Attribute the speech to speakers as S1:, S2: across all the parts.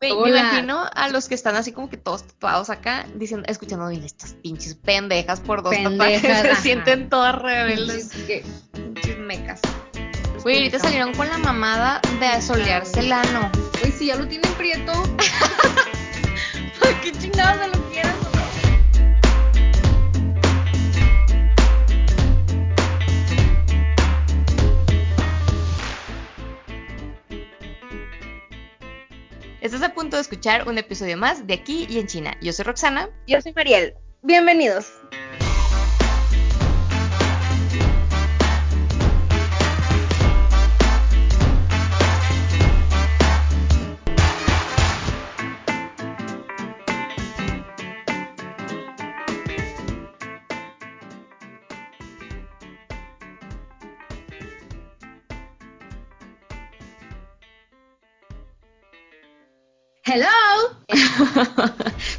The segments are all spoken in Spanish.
S1: Me imagino a los que están así como que todos tatuados acá, diciendo, escuchando estas pinches pendejas por dos
S2: Pendejas,
S1: tatuajes, se sienten todas rebeldes, pinches mecas. Güey, ahorita salieron con la mamada de solearse el ano.
S2: Güey, si ya lo tienen prieto.
S1: ¿Qué chingados se lo quieres? Estás a punto de escuchar un episodio más de Aquí y en China. Yo soy Roxana.
S2: Yo soy Mariel. Bienvenidos.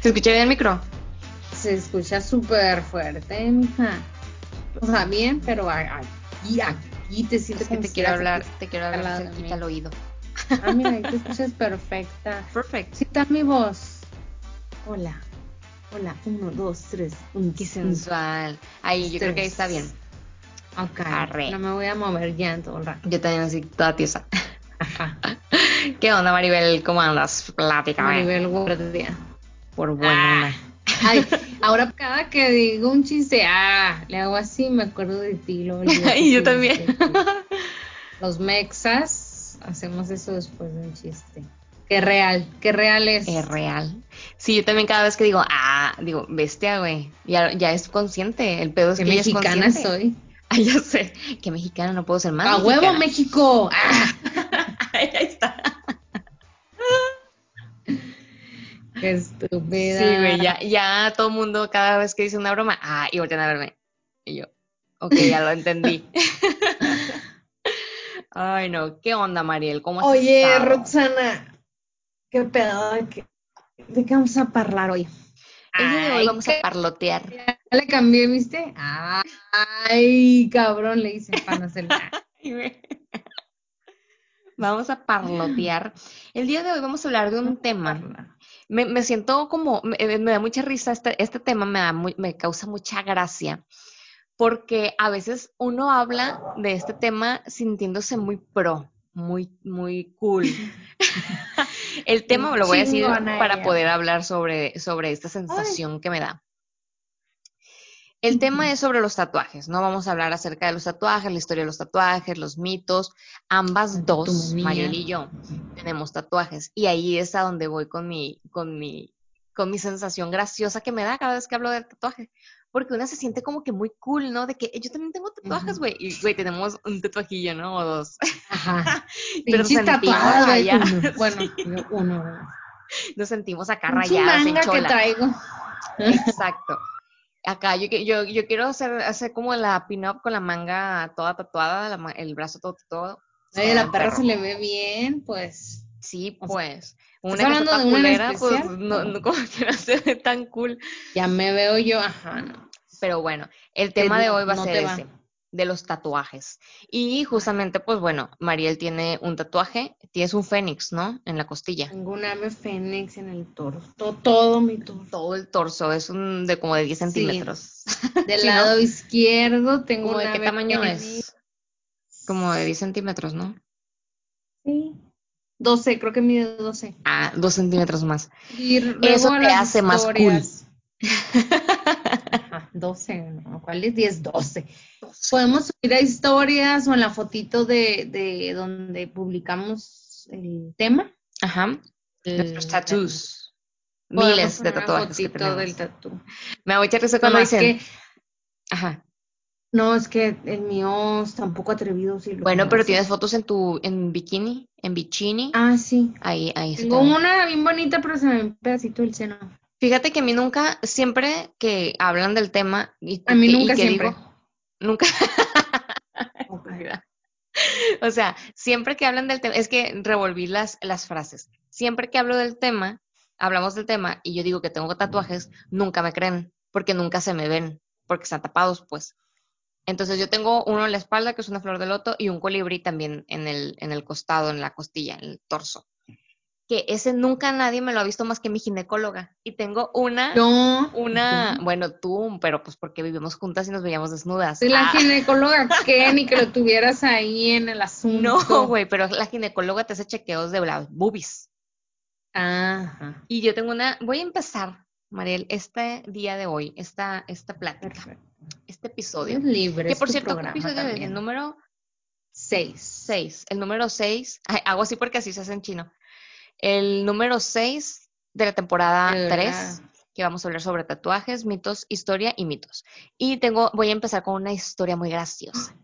S1: ¿Se escucha bien el micro?
S2: Se escucha súper fuerte, mija. O sea, bien, pero aquí, aquí te sientes
S1: Es que
S2: como
S1: te
S2: si
S1: quiero hablar, te quiero hablar cerquita al oído.
S2: Ah, mira, ahí te escuchas perfecta.
S1: Perfect.
S2: Sí, está mi voz. Hola. Hola. Uno, dos, tres. Un,
S1: Qué sensual. Ahí, yo creo que ahí está bien.
S2: Ok.
S1: Arre.
S2: No me voy a mover ya en todo el rato.
S1: Yo también así, toda tiesa.
S2: Ajá.
S1: ¿Qué onda, Maribel? ¿Cómo andas? Plática,
S2: Maribel Guardia.
S1: Por buena.
S2: Ah. Ay, ahora cada que digo un chiste, ah, le hago así, me acuerdo de ti. Lo
S1: y yo también.
S2: Los mexas hacemos eso después de un chiste. Qué real, qué real es.
S1: Es real. Sí, yo también cada vez que digo, ah, digo, bestia, güey. Ya, ya es consciente. El pedo es que
S2: mexicana soy.
S1: Ah, ya sé. Que mexicana no puedo ser más.
S2: ¡A huevo. México! ¡Ah!
S1: Ahí está.
S2: ¡Qué estúpida!
S1: Sí, güey, ya, ya todo el mundo, cada vez que dice una broma, ah, y voltean a verme. Y yo, ok, ya lo entendí. Ay, no, ¿qué onda, Mariel? ¿Cómo has
S2: Oye,
S1: estado?
S2: Roxana, ¿qué pedo? ¿De qué, de qué vamos a hablar hoy?
S1: Vamos a parlotear.
S2: Ya le cambié, ¿viste? Ay, cabrón, le hice pan hacer.
S1: Vamos a parlotear. El día de hoy vamos a hablar de un tema. Me, me siento como, me, me da mucha risa este, este tema, me, da muy- me causa mucha gracia, porque a veces uno habla de este tema sintiéndose muy pro, muy, muy cool. El tema lo voy a decir para poder hablar sobre, sobre esta sensación que me da. El tema es sobre los tatuajes, ¿no? Vamos a hablar acerca de los tatuajes, la historia de los tatuajes, los mitos. Ambas dos. Mariel y yo, tenemos tatuajes. Y ahí es a donde voy con mi, con mi, con mi sensación graciosa que me da cada vez que hablo del tatuaje. Porque una se siente como que muy cool, ¿no? De que yo también tengo tatuajes, güey. Y, güey, tenemos un tatuajillo, ¿no? O dos.
S2: Ajá.
S1: Pero
S2: tatuadas, uno. Bueno, uno.
S1: Nos sentimos acá
S2: Pinche
S1: rayadas en
S2: manga que
S1: chola.
S2: traigo.
S1: Exacto. Acá yo, yo, yo quiero hacer, hacer como la pin-up con la manga toda tatuada, la el brazo todo tatuado.
S2: La perra
S1: perro.
S2: se le ve bien, pues.
S1: Sí,
S2: o sea,
S1: pues. Una
S2: ¿estás
S1: que
S2: hablando de una
S1: culera, pues
S2: especial?
S1: no, no como que no se ve tan cool.
S2: Ya me veo yo, ajá. no.
S1: Pero bueno, el tema de hoy va a
S2: no
S1: ser
S2: va.
S1: De los tatuajes. Y justamente, pues bueno, Mariel tiene un tatuaje, tienes un fénix, ¿no? En la costilla.
S2: Tengo un ave fénix en el torso. Todo, todo mi torso.
S1: Todo el torso es un de como de 10
S2: Sí.
S1: centímetros.
S2: Del
S1: Sí, ¿no?
S2: lado izquierdo tengo
S1: ¿Como
S2: un
S1: de qué tamaño
S2: fénix.
S1: es? Como de 10 centímetros, ¿no?
S2: Sí. 12, creo que mide 12.
S1: Ah, dos centímetros más.
S2: Y
S1: Eso te hace más cool.
S2: historias. Ajá, 12, ¿no? ¿Cuál es 10? 12. Podemos subir a historias o en la fotito de, de donde publicamos el tema.
S1: Ajá. Los tattoos. Miles de tatuajes que
S2: del.
S1: Me da mucha risa cuando dicen.
S2: que,
S1: Ajá.
S2: no, es que el mío está un poco atrevido. Si lo
S1: Bueno, pero tienes fotos en tu, en bikini, en bikini.
S2: Ah, sí.
S1: Ahí, ahí
S2: Tengo una bien bonita, pero se me ve un pedacito del seno.
S1: Fíjate que a mí nunca, siempre que hablan del tema y,
S2: A mí
S1: que- y
S2: nunca
S1: que
S2: siempre.
S1: digo, nunca, o sea, siempre que hablan del tema, es que revolví las, las frases. Siempre que hablo del tema, hablamos del tema y yo digo que tengo tatuajes, nunca me creen, porque nunca se me ven, porque están tapados, pues. Entonces yo tengo uno en la espalda, que es una flor de loto, y un colibrí también en el, en el costado, en la costilla, en el torso. Que ese nunca nadie me lo ha visto más que mi ginecóloga. Y tengo una,
S2: No.
S1: una, bueno, tú, pero pues porque vivimos juntas y nos veíamos desnudas.
S2: La
S1: Ah,
S2: ginecóloga que ni que lo tuvieras ahí en el asunto.
S1: no, güey, pero la ginecóloga te hace chequeos de las boobies.
S2: Ajá.
S1: Y yo tengo una, voy a empezar, Mariel, este día de hoy, esta, esta plática,
S2: Perfecto.
S1: este episodio.
S2: Es libre.
S1: Que
S2: es
S1: por cierto, ¿qué episodio número
S2: Seis.
S1: 6. El número 6. Hago así porque así se hace en chino. El número 6 de la temporada
S2: De
S1: 3,
S2: verdad.
S1: que vamos a hablar sobre tatuajes, mitos, historia y mitos. Y tengo, voy a empezar con una historia muy graciosa.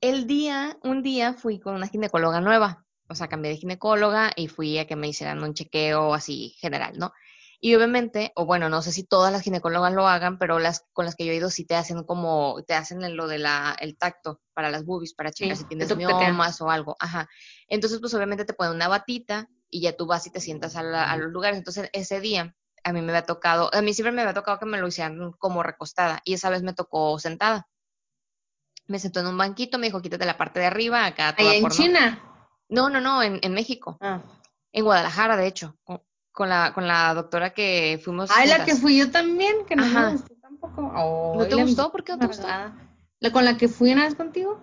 S1: El día, un día fui con una ginecóloga nueva. O sea, cambié de ginecóloga y fui a que me hicieran un chequeo así general, ¿no? Y obviamente, o bueno, no sé si todas las ginecólogas lo hagan, pero las con las que yo he ido sí te hacen como, te hacen lo de la, el tacto para las boobies, para checar
S2: Sí,
S1: si tienes miomas o algo. Ajá. Entonces, pues obviamente te ponen una batita y ya tú vas y te sientas a, la- a los lugares. Entonces, ese día a mí me había tocado, a mí siempre me había tocado que me lo hicieran como recostada y esa vez me tocó sentada. Me sentó en un banquito, me dijo, quítate la parte de arriba, acá toda
S2: Allá en
S1: porno".
S2: China.
S1: No, no, no, en, en México,
S2: Ah.
S1: en Guadalajara, de hecho, con, con la, con la doctora que fuimos
S2: Ay, la que fui yo también, que no
S1: Ajá.
S2: me gustó tampoco.
S1: ¿No te gustó? ¿Por qué no te gustó?
S2: ¿La con la que fui una vez contigo?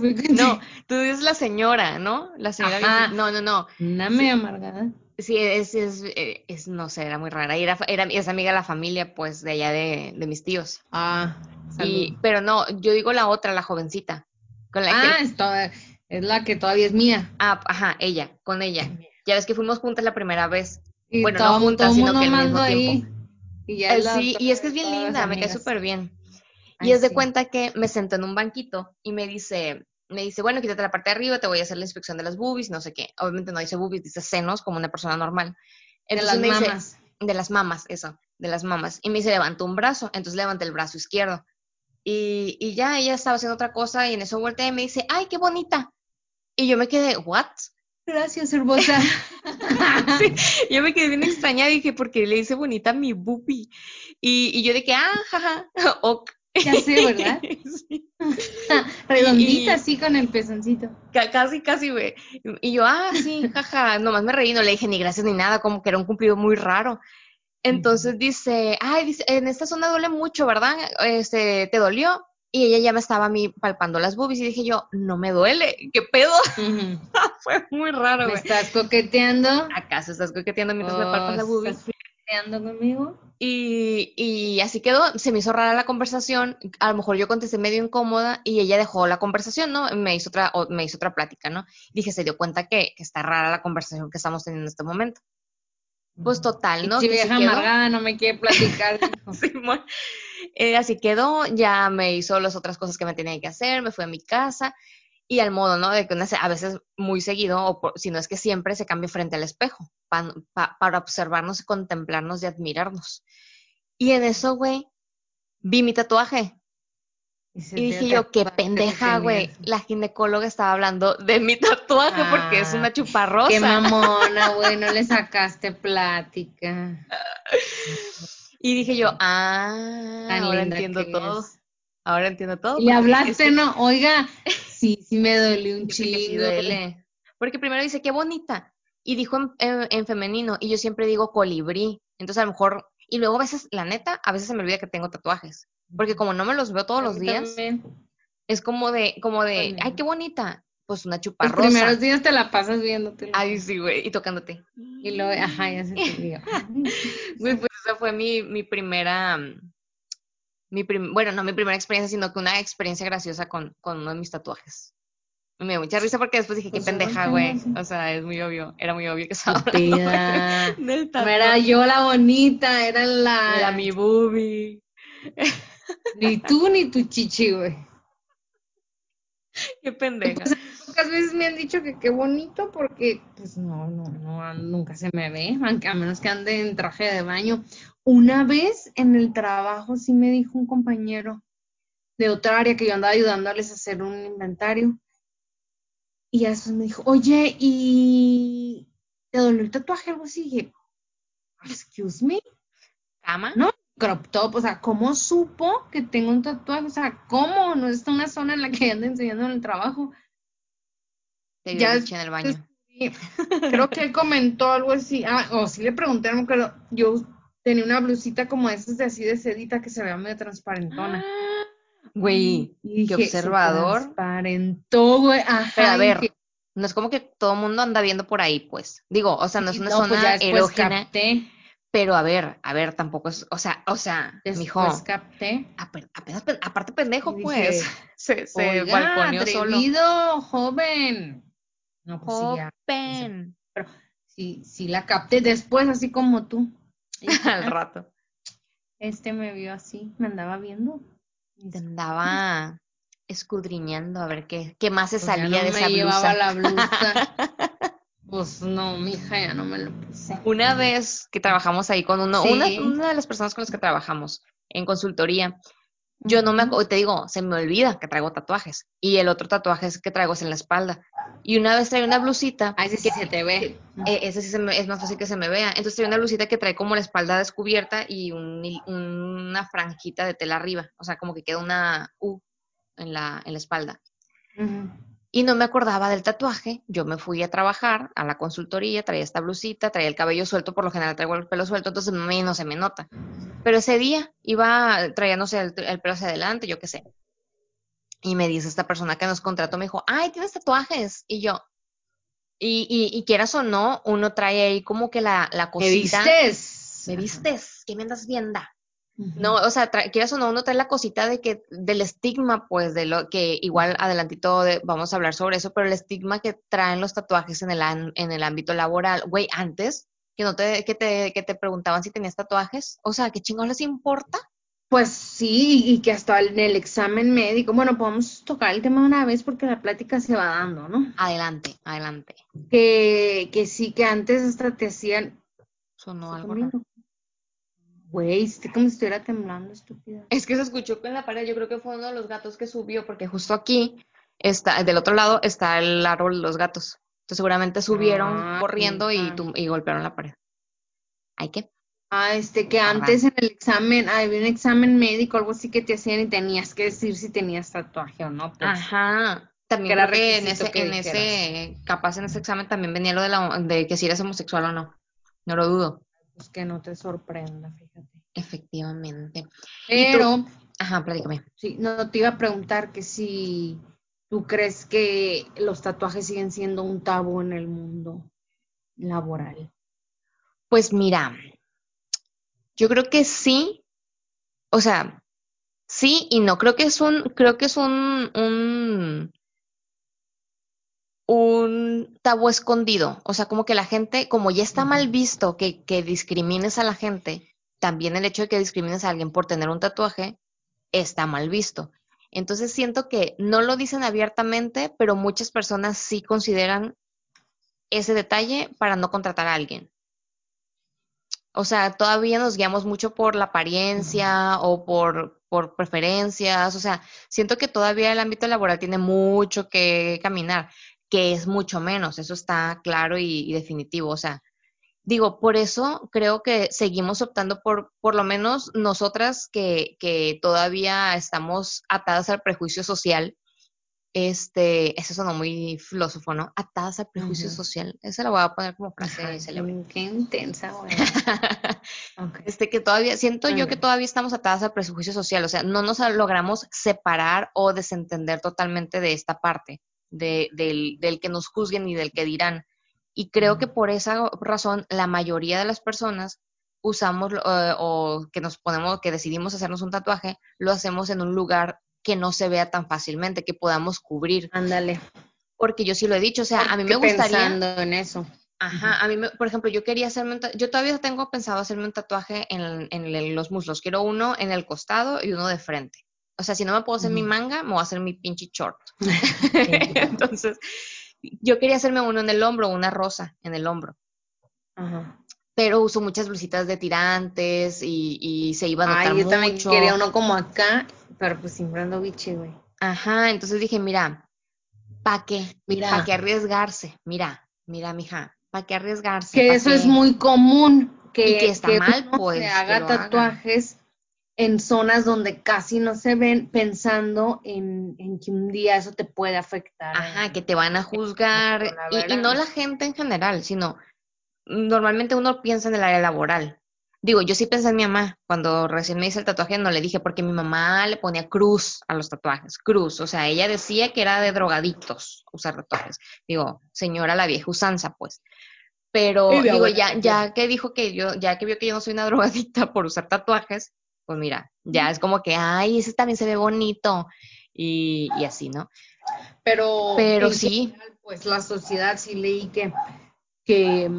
S1: No, tú dices la señora, ¿no? La señora
S2: Ajá.
S1: No, no, no.
S2: Una amargada.
S1: Sí, es, es, eh, es, no sé, era muy rara. Y era, era, es amiga de la familia, pues, de allá de, de mis tíos.
S2: Ah,
S1: Y, pero no, yo digo la otra, la jovencita. Con la
S2: Ah,
S1: que,
S2: es, toda- es la que todavía es mía.
S1: ah, ajá, ella, con ella. Ya ves que fuimos juntas la primera vez.
S2: Y
S1: Bueno,
S2: todo,
S1: no juntas, sino que al mismo tiempo.
S2: ahí. Y ya
S1: Eh, sí, y es que es bien linda, me cae súper bien.
S2: Ay,
S1: Y es de
S2: sí.
S1: cuenta que me sentó en un banquito y me dice, me dice, bueno, quítate la parte de arriba, te voy a hacer la inspección de las boobies, no sé qué. Obviamente no dice boobies, dice senos, como una persona normal.
S2: De
S1: Entonces
S2: las
S1: me dice,
S2: mamas.
S1: de las mamas, eso, de las mamas. Y me dice, levantó un brazo, entonces levanté el brazo izquierdo. Y, y ya ella estaba haciendo otra cosa y en eso volteé y me dice, ay, qué bonita. Y yo me quedé, ¿what?
S2: Gracias, hermosa.
S1: Sí, yo me quedé bien extrañada y dije, ¿por qué le dice bonita mi boobie? Y, y yo de que, ah, jaja, ok.
S2: Ya sé, ¿verdad?
S1: Sí.
S2: Redondita,
S1: Y-
S2: así con el pezoncito.
S1: Ca- Casi, casi, güey. Y yo, ah, sí, jaja, nomás me reí, no le dije ni gracias ni nada, como que era un cumplido muy raro. Entonces dice, ay, dice, en esta zona duele mucho, ¿verdad? Este, ¿te dolió? Y ella ya me estaba a mí palpando las boobies y dije yo, no me duele, ¿qué pedo? Fue muy raro,
S2: ¿Me
S1: güey.
S2: estás coqueteando?
S1: ¿Acaso estás coqueteando mientras me palpas la
S2: Oh, flirteando conmigo?
S1: Y, y así quedó, se me hizo rara la conversación, a lo mejor yo contesté medio incómoda y ella dejó la conversación, ¿no? Me hizo otra, me hizo otra plática, ¿no? Dije, se dio cuenta que, que está rara la conversación que estamos teniendo en este momento. Pues total, ¿no?
S2: Si vieja amargada no me quiere platicar. dijo.
S1: Simón. Eh, así quedó, ya me hizo las otras cosas que me tenía que hacer, me fui a mi casa y al modo, ¿no? De que una se- a veces muy seguido, o por- si no es que siempre se cambia frente al espejo pa- pa- para observarnos, contemplarnos y admirarnos. Y en eso, güey, vi mi tatuaje. Y dije yo, qué pendeja, güey. La ginecóloga estaba hablando de mi tatuaje porque es
S2: Ah,
S1: una chuparrosa.
S2: Qué mamona, güey, no le sacaste plática.
S1: Y dije yo, ah,
S2: Tan
S1: ahora entiendo todo.
S2: es.
S1: Ahora entiendo todo.
S2: Y hablaste, ¿no? Oiga, sí, sí me dolió un chingo.
S1: duele. Porque primero dice, qué bonita. Y dijo en, en- en femenino. Y yo siempre digo colibrí. Entonces a lo mejor. Y luego a veces, la neta, a veces se me olvida que tengo tatuajes. Porque como no me los veo todos
S2: A
S1: los días,
S2: también.
S1: es como de, como de,
S2: También.
S1: ay, qué bonita. Pues una
S2: Los
S1: chuparrosa.
S2: primeros días te la pasas viéndote.
S1: Ay, sí, güey. Y tocándote.
S2: Y luego, ajá, ya se te.
S1: Güey, pues esa fue mi, mi primera. Mi prim- bueno, no mi primera experiencia, sino que una experiencia graciosa con, con uno de mis tatuajes. Me dio mucha risa porque después dije, qué
S2: Pues
S1: pendeja, güey. O sea, es muy obvio. Era muy obvio que estaba del
S2: No
S1: tatuaje.
S2: era yo la bonita, era la.
S1: Era mi boobie.
S2: Ni tú ni tu chichi, güey.
S1: Qué pendeja.
S2: Pocas veces me han dicho que qué bonito porque, pues no, no, no, nunca se me ve, aunque a menos que ande en traje de baño. Una vez en el trabajo sí me dijo un compañero de otra área que yo andaba ayudándoles a hacer un inventario. Y ya después me dijo, oye, ¿y te dolió el tatuaje? Algo así. Y dije, excuse me,
S1: ¿Cama?
S2: No. crop top, o sea, ¿cómo supo que tengo un tatuaje? O sea, ¿cómo? No está una zona en la que anda enseñando en el trabajo.
S1: Te
S2: ya
S1: en el baño.
S2: creo que él comentó algo así. Ah, o sí le pregunté, no creo. Yo tenía una blusita como esas de así de sedita que se veía medio transparentona.
S1: Güey,
S2: Y
S1: qué observador.
S2: transparentó, güey. Ajá.
S1: Pero a ver, no es como que todo el mundo anda viendo por ahí, pues. Digo, o sea, no es una
S2: no,
S1: zona
S2: pues ya
S1: erógena,
S2: capté.
S1: pero a ver, a ver, tampoco es, o sea, o sea, mijo,
S2: Después capté.
S1: ape- apenas, pe- aparte pendejo, pues, se, se balconeó solo.
S2: joven. No, pues sí, ya.
S1: Joven.
S2: Sí, sí la capté después, así como tú.
S1: Al
S2: "Ah,
S1: rato.
S2: este me vio así, me andaba viendo. Y
S1: Te andaba escudriñando a ver qué, qué más se
S2: pues ya
S1: salía
S2: no
S1: de
S2: me
S1: esa
S2: llevaba
S1: blusa.
S2: la blusa. Pues no, mija, ya no me lo puse.
S1: Una vez que trabajamos ahí con uno,
S2: Sí.
S1: una, una de las personas con las que trabajamos en consultoría, yo no me te digo, se me olvida que traigo tatuajes. Y el otro tatuaje es que traigo es en la espalda. Y una vez traía una blusita,
S2: Ay, sí, sí se te ve.
S1: eh, ese sí se me- es más fácil que se me vea. Entonces traía una blusita que trae como la espalda descubierta y un una franjita de tela arriba. O sea, como que queda una U en la, en la espalda. Y no me acordaba del tatuaje. Yo me fui a trabajar a la consultoría, traía esta blusita, traía el cabello suelto, por lo general traigo el pelo suelto, entonces a mí no se me nota. Pero ese día iba, traía, no sé, el, el pelo hacia adelante, yo qué sé. Y me dice esta persona que nos contrató, me dijo, ay, tienes tatuajes. Y yo, y, y, y quieras o no, uno trae ahí como que la, la
S2: ¿Me
S1: cosita.
S2: vistes?
S1: ¿Me vistes? ¿Qué me andas viendo? No, o sea, quieras o no, uno trae la cosita de que, del estigma, pues, de lo que igual adelantito de- vamos a hablar sobre eso, pero el estigma que traen los tatuajes en el, an- en el ámbito laboral. Güey, antes, que no te, que te, que te preguntaban si tenías tatuajes, o sea, ¿qué chingón les importa?
S2: Pues sí, y que hasta en el examen médico, bueno, podemos tocar el tema una vez porque la plática se va dando, ¿no?
S1: Adelante, adelante.
S2: Que, que sí, que antes hasta te hacían...
S1: Sonó
S2: ¿Está
S1: algo raro.
S2: Güey, estoy como si estuviera temblando, estúpida.
S1: Es que se escuchó en la pared, yo creo que fue uno de los gatos que subió, porque justo aquí está, del otro lado está el árbol de los gatos. Entonces seguramente subieron
S2: Ah,
S1: corriendo y,
S2: mija.
S1: tum- y golpearon la pared. ¿Hay que?
S2: Ah, este, que
S1: Ajá.
S2: antes en el examen, ah, había un examen médico, algo así que te hacían y tenías que decir si tenías tatuaje o no, pues.
S1: Ajá. También creo que en ese,
S2: que
S1: en ese, capaz en ese examen también venía lo de la de que si eres homosexual o no. No lo dudo.
S2: Pues que no te sorprenda, fíjate.
S1: Efectivamente.
S2: Pero,
S1: Ajá, platícame.
S2: sí, no te iba a preguntar que si tú crees que los tatuajes siguen siendo un tabú en el mundo laboral.
S1: Pues mira, yo creo que sí, o sea, sí y no. Creo que es un, creo que es un, un, un tabú escondido. O sea, como que la gente, como ya está mal visto que, que discrimines a la gente, también el hecho de que discrimines a alguien por tener un tatuaje está mal visto. Entonces siento que no lo dicen abiertamente, pero muchas personas sí consideran ese detalle para no contratar a alguien. O sea, todavía nos guiamos mucho por la apariencia o por, por preferencias. O sea, siento que todavía el ámbito laboral tiene mucho que caminar, que es mucho menos. Eso está claro y, y definitivo. O sea, digo, por eso creo que seguimos optando por, por lo menos nosotras que, que todavía estamos atadas al prejuicio social. Este, eso sonó muy filósofo, ¿no? Atadas al prejuicio social. Esa la voy a poner como frase
S2: Ay,
S1: célebre.
S2: qué, intensa, güey.
S1: Este, que todavía, siento yo que todavía estamos atadas al prejuicio social, o sea, no nos logramos separar o desentender totalmente de esta parte, de, del, del que nos juzguen y del que dirán. Y creo que por esa razón, la mayoría de las personas usamos eh, o que nos ponemos, que decidimos hacernos un tatuaje, lo hacemos en un lugar que no se vea tan fácilmente, que podamos cubrir.
S2: Ándale.
S1: Porque yo sí lo he dicho, o sea, a mí me gustaría.
S2: pensando en eso.
S1: Ajá, a mí, me- por ejemplo, yo quería hacerme un yo todavía tengo pensado hacerme un tatuaje en, en los muslos. Quiero uno en el costado y uno de frente. O sea, si no me puedo hacer mi manga, me voy a hacer mi pinche short. Entonces, yo quería hacerme uno en el hombro, una rosa en el hombro.
S2: Ajá.
S1: Pero uso muchas blusitas de tirantes y, y se iba a notar
S2: Ay, yo también quería uno como acá, pero pues sin ando bichi, güey.
S1: Ajá, entonces dije, mira, ¿pa' qué?
S2: Mira.
S1: ¿Pa' qué arriesgarse? Mira, mira, mija, ¿pa' qué arriesgarse?
S2: Que
S1: ¿Pa'
S2: eso
S1: qué?
S2: es muy común, que,
S1: Y que está mal, pues,
S2: se
S1: que
S2: haga. tatuajes en zonas donde casi no se ven, pensando en, en que un día eso te puede afectar.
S1: Ajá, que te van a juzgar. Y, y, no la gente en general, sino normalmente uno piensa en el área laboral. Digo, yo sí pensé en mi mamá. Cuando recién me hice el tatuaje no le dije porque mi mamá le ponía cruz a los tatuajes, cruz. O sea, ella decía que era de drogadictos usar tatuajes. Digo, señora la vieja usanza, pues. Pero digo, ya, ya que dijo que yo, ya que vio que yo no soy una drogadicta por usar tatuajes, pues mira, ya es como que, ay, ese también se ve bonito. Y, y así, ¿no?
S2: Pero,
S1: Pero sí.
S2: pues la sociedad sí leí que, que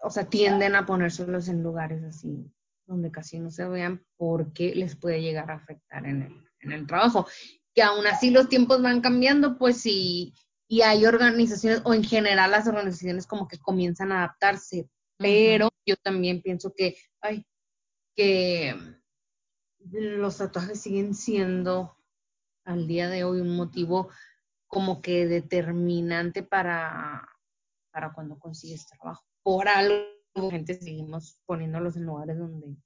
S2: o sea, tienden a ponérselos en lugares así donde casi no se vean porque les puede llegar a afectar en el, en el trabajo. Que aún así los tiempos van cambiando, pues sí, y hay organizaciones, o en general las organizaciones como que comienzan a adaptarse, pero yo también pienso que, ay, que los tatuajes siguen siendo al día de hoy un motivo como que determinante para, para cuando consigues trabajo por algo, gente, seguimos poniéndolos en lugares donde,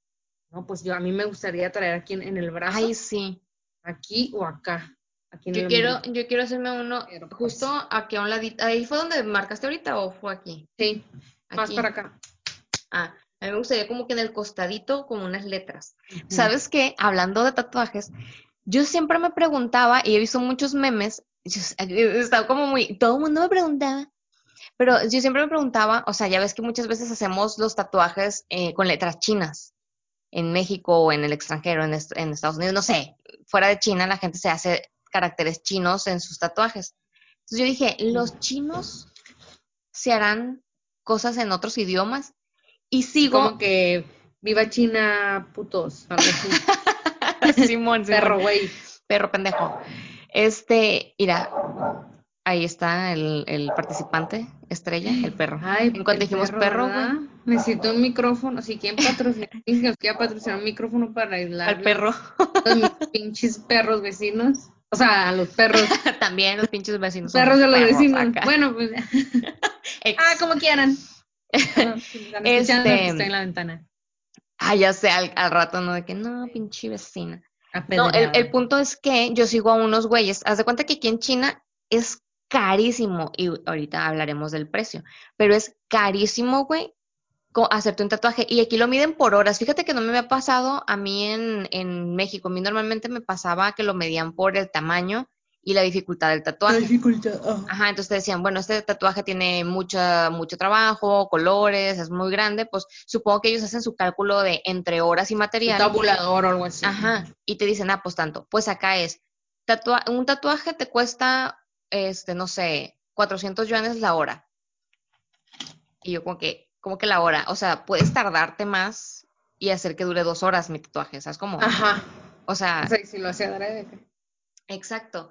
S2: no, pues yo a mí me gustaría traer aquí en, el brazo.
S1: Ay, sí.
S2: Aquí o acá. Aquí
S1: yo quiero, yo quiero hacerme uno pues justo aquí a un ladito. ¿Ahí fue donde marcaste ahorita o fue aquí?
S2: Sí, más para acá.
S1: Ah, a mí me gustaría como que en el costadito como unas letras. ¿Sabes qué? Hablando de tatuajes, yo siempre me preguntaba, y he visto muchos memes, he estado como muy, todo el mundo me preguntaba, pero yo siempre me preguntaba, o sea, ya ves que muchas veces hacemos los tatuajes eh, con letras chinas en México o en el extranjero, en, en, Estados Unidos, no sé, fuera de China la gente se hace caracteres chinos en sus tatuajes. Entonces yo dije, ¿los chinos se harán cosas en otros idiomas? Y sigo...
S2: Como que viva China, putos.
S1: Simón, Simón.
S2: Perro, güey.
S1: Perro pendejo. Este, mira, Ahí está el, el, participante, estrella, el perro.
S2: Ay, en cuanto dijimos perro, güey. Necesito un micrófono. Si quieren patrocinar, nos quiera patrocinar un micrófono para aislar.
S1: Al perro.
S2: Mis pinches perros vecinos. O sea, a los perros.
S1: También los pinches vecinos.
S2: Perros de los vecinos. Bueno, pues. ah, como quieran. este... estoy en la ventana.
S1: Ah, ya sé, al, al, rato, ¿no? De que no, pinche vecina. No, el, el, punto es que yo sigo a unos güeyes. Haz de cuenta que aquí en China es carísimo, y ahorita hablaremos del precio, pero es carísimo, güey, hacerte un tatuaje. Y aquí lo miden por horas. Fíjate que no me había pasado a mí en, en México. A mí normalmente me pasaba que lo medían por el tamaño y la dificultad del tatuaje.
S2: La dificultad.
S1: Ajá, entonces te decían, bueno, este tatuaje tiene mucha, mucho trabajo, colores, es muy grande, pues supongo que ellos hacen su cálculo de entre horas y material.
S2: tabulador o algo así.
S1: Ajá, y te dicen, ah, pues tanto. Pues acá es, un tatuaje te cuesta este, no sé, 400 yuanes la hora. Y yo como que, como que la hora, o sea, puedes tardarte más y hacer que dure dos horas mi tatuaje, ¿sabes cómo?
S2: Ajá.
S1: O sea.
S2: O sea, si lo hacía
S1: Exacto.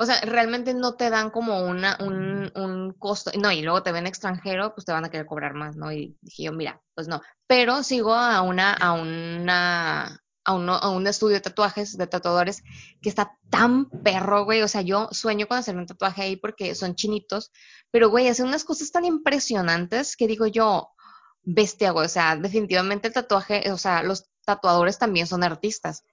S1: O sea, realmente no te dan como una, un, un costo. No, y luego te ven extranjero, pues te van a querer cobrar más, ¿no? Y dije yo, mira, pues no. Pero sigo a una, a una, a, uno, a un estudio de tatuajes, de tatuadores, que está tan perro, güey. O sea, yo sueño con hacerme un tatuaje ahí porque son chinitos, pero, güey, hacen unas cosas tan impresionantes que digo yo, bestia, güey. O sea, definitivamente el tatuaje, o sea, los tatuadores también son artistas.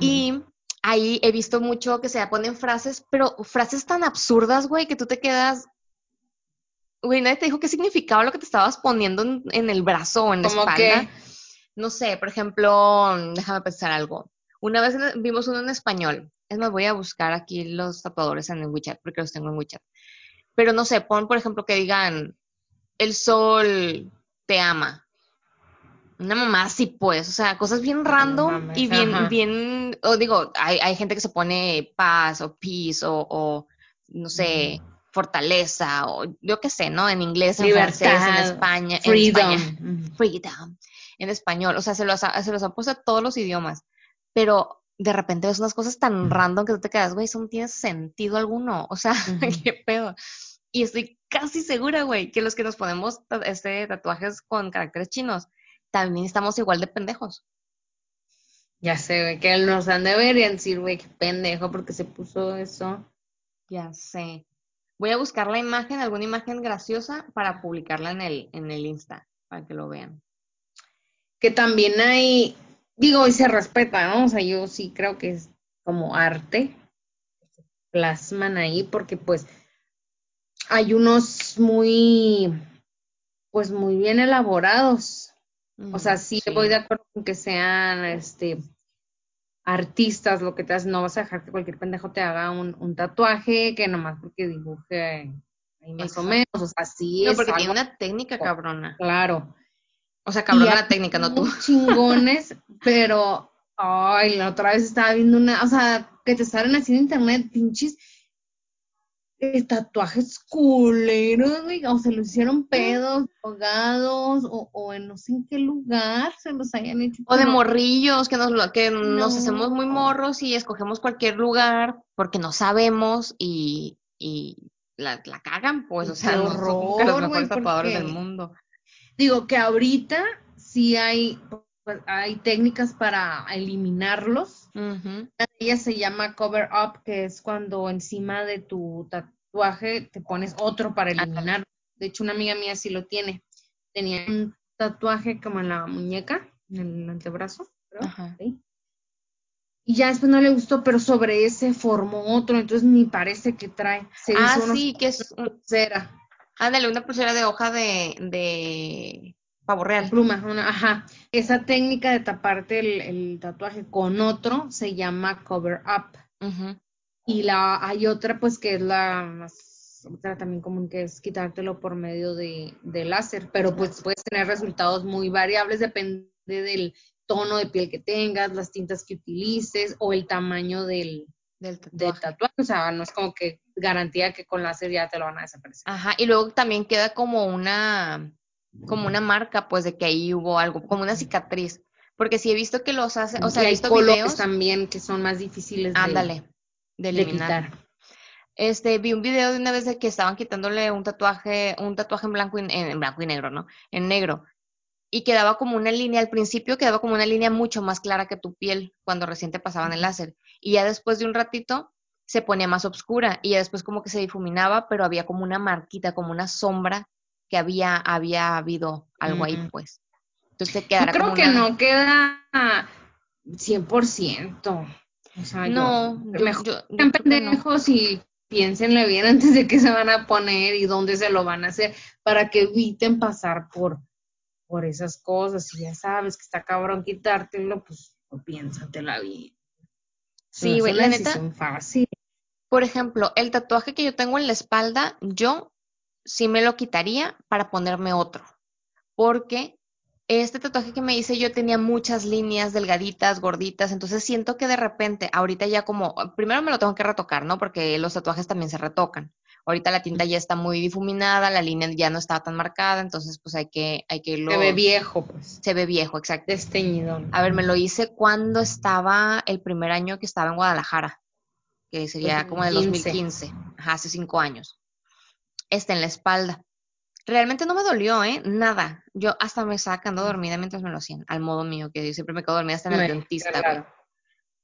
S1: Y ahí he visto mucho que se ponen frases, pero frases tan absurdas, güey, que tú te quedas, güey, nadie te dijo qué significaba lo que te estabas poniendo en, el brazo o en la espalda no sé, por ejemplo, déjame pensar algo. Una vez vimos uno en español. Es más, voy a buscar aquí los tatuadores en el WeChat porque los tengo en WeChat. Pero no sé, pon por ejemplo que digan, el sol te ama. Una mamá así pues, o sea, cosas bien random y bien, bien, o digo, hay, hay, gente que se pone paz o peace o, o no sé, fortaleza o yo qué sé, ¿no? En inglés, en francés, en España, freedom. en España, freedom en español, o sea, se los, ha, se los han puesto a todos los idiomas, pero de repente ves unas cosas tan random que tú te quedas, güey, eso no tiene sentido alguno, o sea, qué pedo. Y estoy casi segura, güey, que los que nos ponemos este tatuajes con caracteres chinos, también estamos igual de pendejos.
S2: Ya sé, güey, que nos han de ver y decir, güey, qué pendejo, porque se puso eso.
S1: Ya sé. Voy a buscar la imagen, alguna imagen graciosa, para publicarla en el, en el Insta, para que lo vean
S2: que también hay, digo, y se respeta, ¿no? O sea, yo sí creo que es como arte, plasman ahí, porque pues hay unos muy, pues muy bien elaborados. O sea, sí, voy de acuerdo con que sean, este, artistas, lo que te hacen, no vas a dejar que cualquier pendejo te haga un, tatuaje, que nomás porque dibuje ahí más o menos, o sea, sí
S1: no, porque tiene una técnica cabrona.
S2: Claro.
S1: O sea, cabrona la técnica, no tú.
S2: chingones, pero, ay, la otra vez estaba viendo una, o sea, que te salen así en internet, pinches eh, tatuajes culeros, o se lo hicieron pedos, ahogados, o, en no sé en qué lugar se los hayan hecho.
S1: O de morrillos, que nos, que nos hacemos muy morros y escogemos cualquier lugar porque no sabemos y, y la, la cagan, pues, o sea, no son los mejores tatuadores del mundo.
S2: Digo que ahorita sí hay, pues, hay técnicas para eliminarlos, de ellas se llama cover up, que es cuando encima de tu tatuaje te pones otro para eliminar. De hecho, una amiga mía sí lo tiene. Tenía un tatuaje como en la muñeca, en el antebrazo, Y ya después no le gustó, pero sobre ese formó otro, entonces ni parece que trae.
S1: Se ah, sí, que es una pulsera. Ándale, una pulsera de hoja de, de pavo real.
S2: Pluma, una, ajá. Esa técnica de taparte el, tatuaje con otro se llama cover up. Y la hay otra, pues, que es la más, otra también común, que es quitártelo por medio de, de láser. Pero pues puedes tener resultados muy variables, depende del tono de piel que tengas, las tintas que utilices o el tamaño del, del tatuaje. O sea, no es como que garantía que con láser ya te lo van a desaparecer.
S1: Ajá, y luego también queda como una como una marca, pues, de que ahí hubo algo, como una cicatriz. Porque si he visto que los hace, o sea, he visto videos
S2: también que son más difíciles
S1: de, ándale, de eliminar. Este, vi un video de una vez de que estaban quitándole un tatuaje, un tatuaje en blanco y, en, blanco y negro, ¿no? En negro. Y quedaba como una línea, al principio quedaba como una línea mucho más clara que tu piel cuando recién te pasaban el láser. Y ya después de un ratito se ponía más oscura y ya después como que se difuminaba, pero había como una marquita, como una sombra que había, había habido algo ahí, pues.
S2: Entonces te Yo creo que no queda 100%. O sea, no, mejor yo, pendejos y piénsenle bien antes de que se van a poner y dónde se lo van a hacer para que eviten pasar por, por esas cosas. Si ya sabes que está cabrón quitártelo, pues piénsatela bien.
S1: Sí, güey, la neta. Fácil. Por ejemplo, el tatuaje que yo tengo en la espalda, yo sí me lo quitaría para ponerme otro, porque este tatuaje que me hice yo tenía muchas líneas delgaditas, gorditas, entonces siento que de repente, ahorita ya como, primero me lo tengo que retocar, ¿no? Porque los tatuajes también se retocan. Ahorita la tinta ya está muy difuminada, la línea ya no está tan marcada, entonces pues hay que, hay que
S2: Se ve viejo, pues.
S1: Se ve viejo, exacto.
S2: Desteñido.
S1: A ver, me lo hice cuando estaba el primer año que estaba en Guadalajara, que sería como el 2015, Ajá, hace cinco años está en la espalda. Realmente no me dolió, ¿eh? Nada. Yo hasta me estaba quedando dormida mientras me lo hacían, al modo mío, que yo siempre me quedo dormida hasta en el dentista,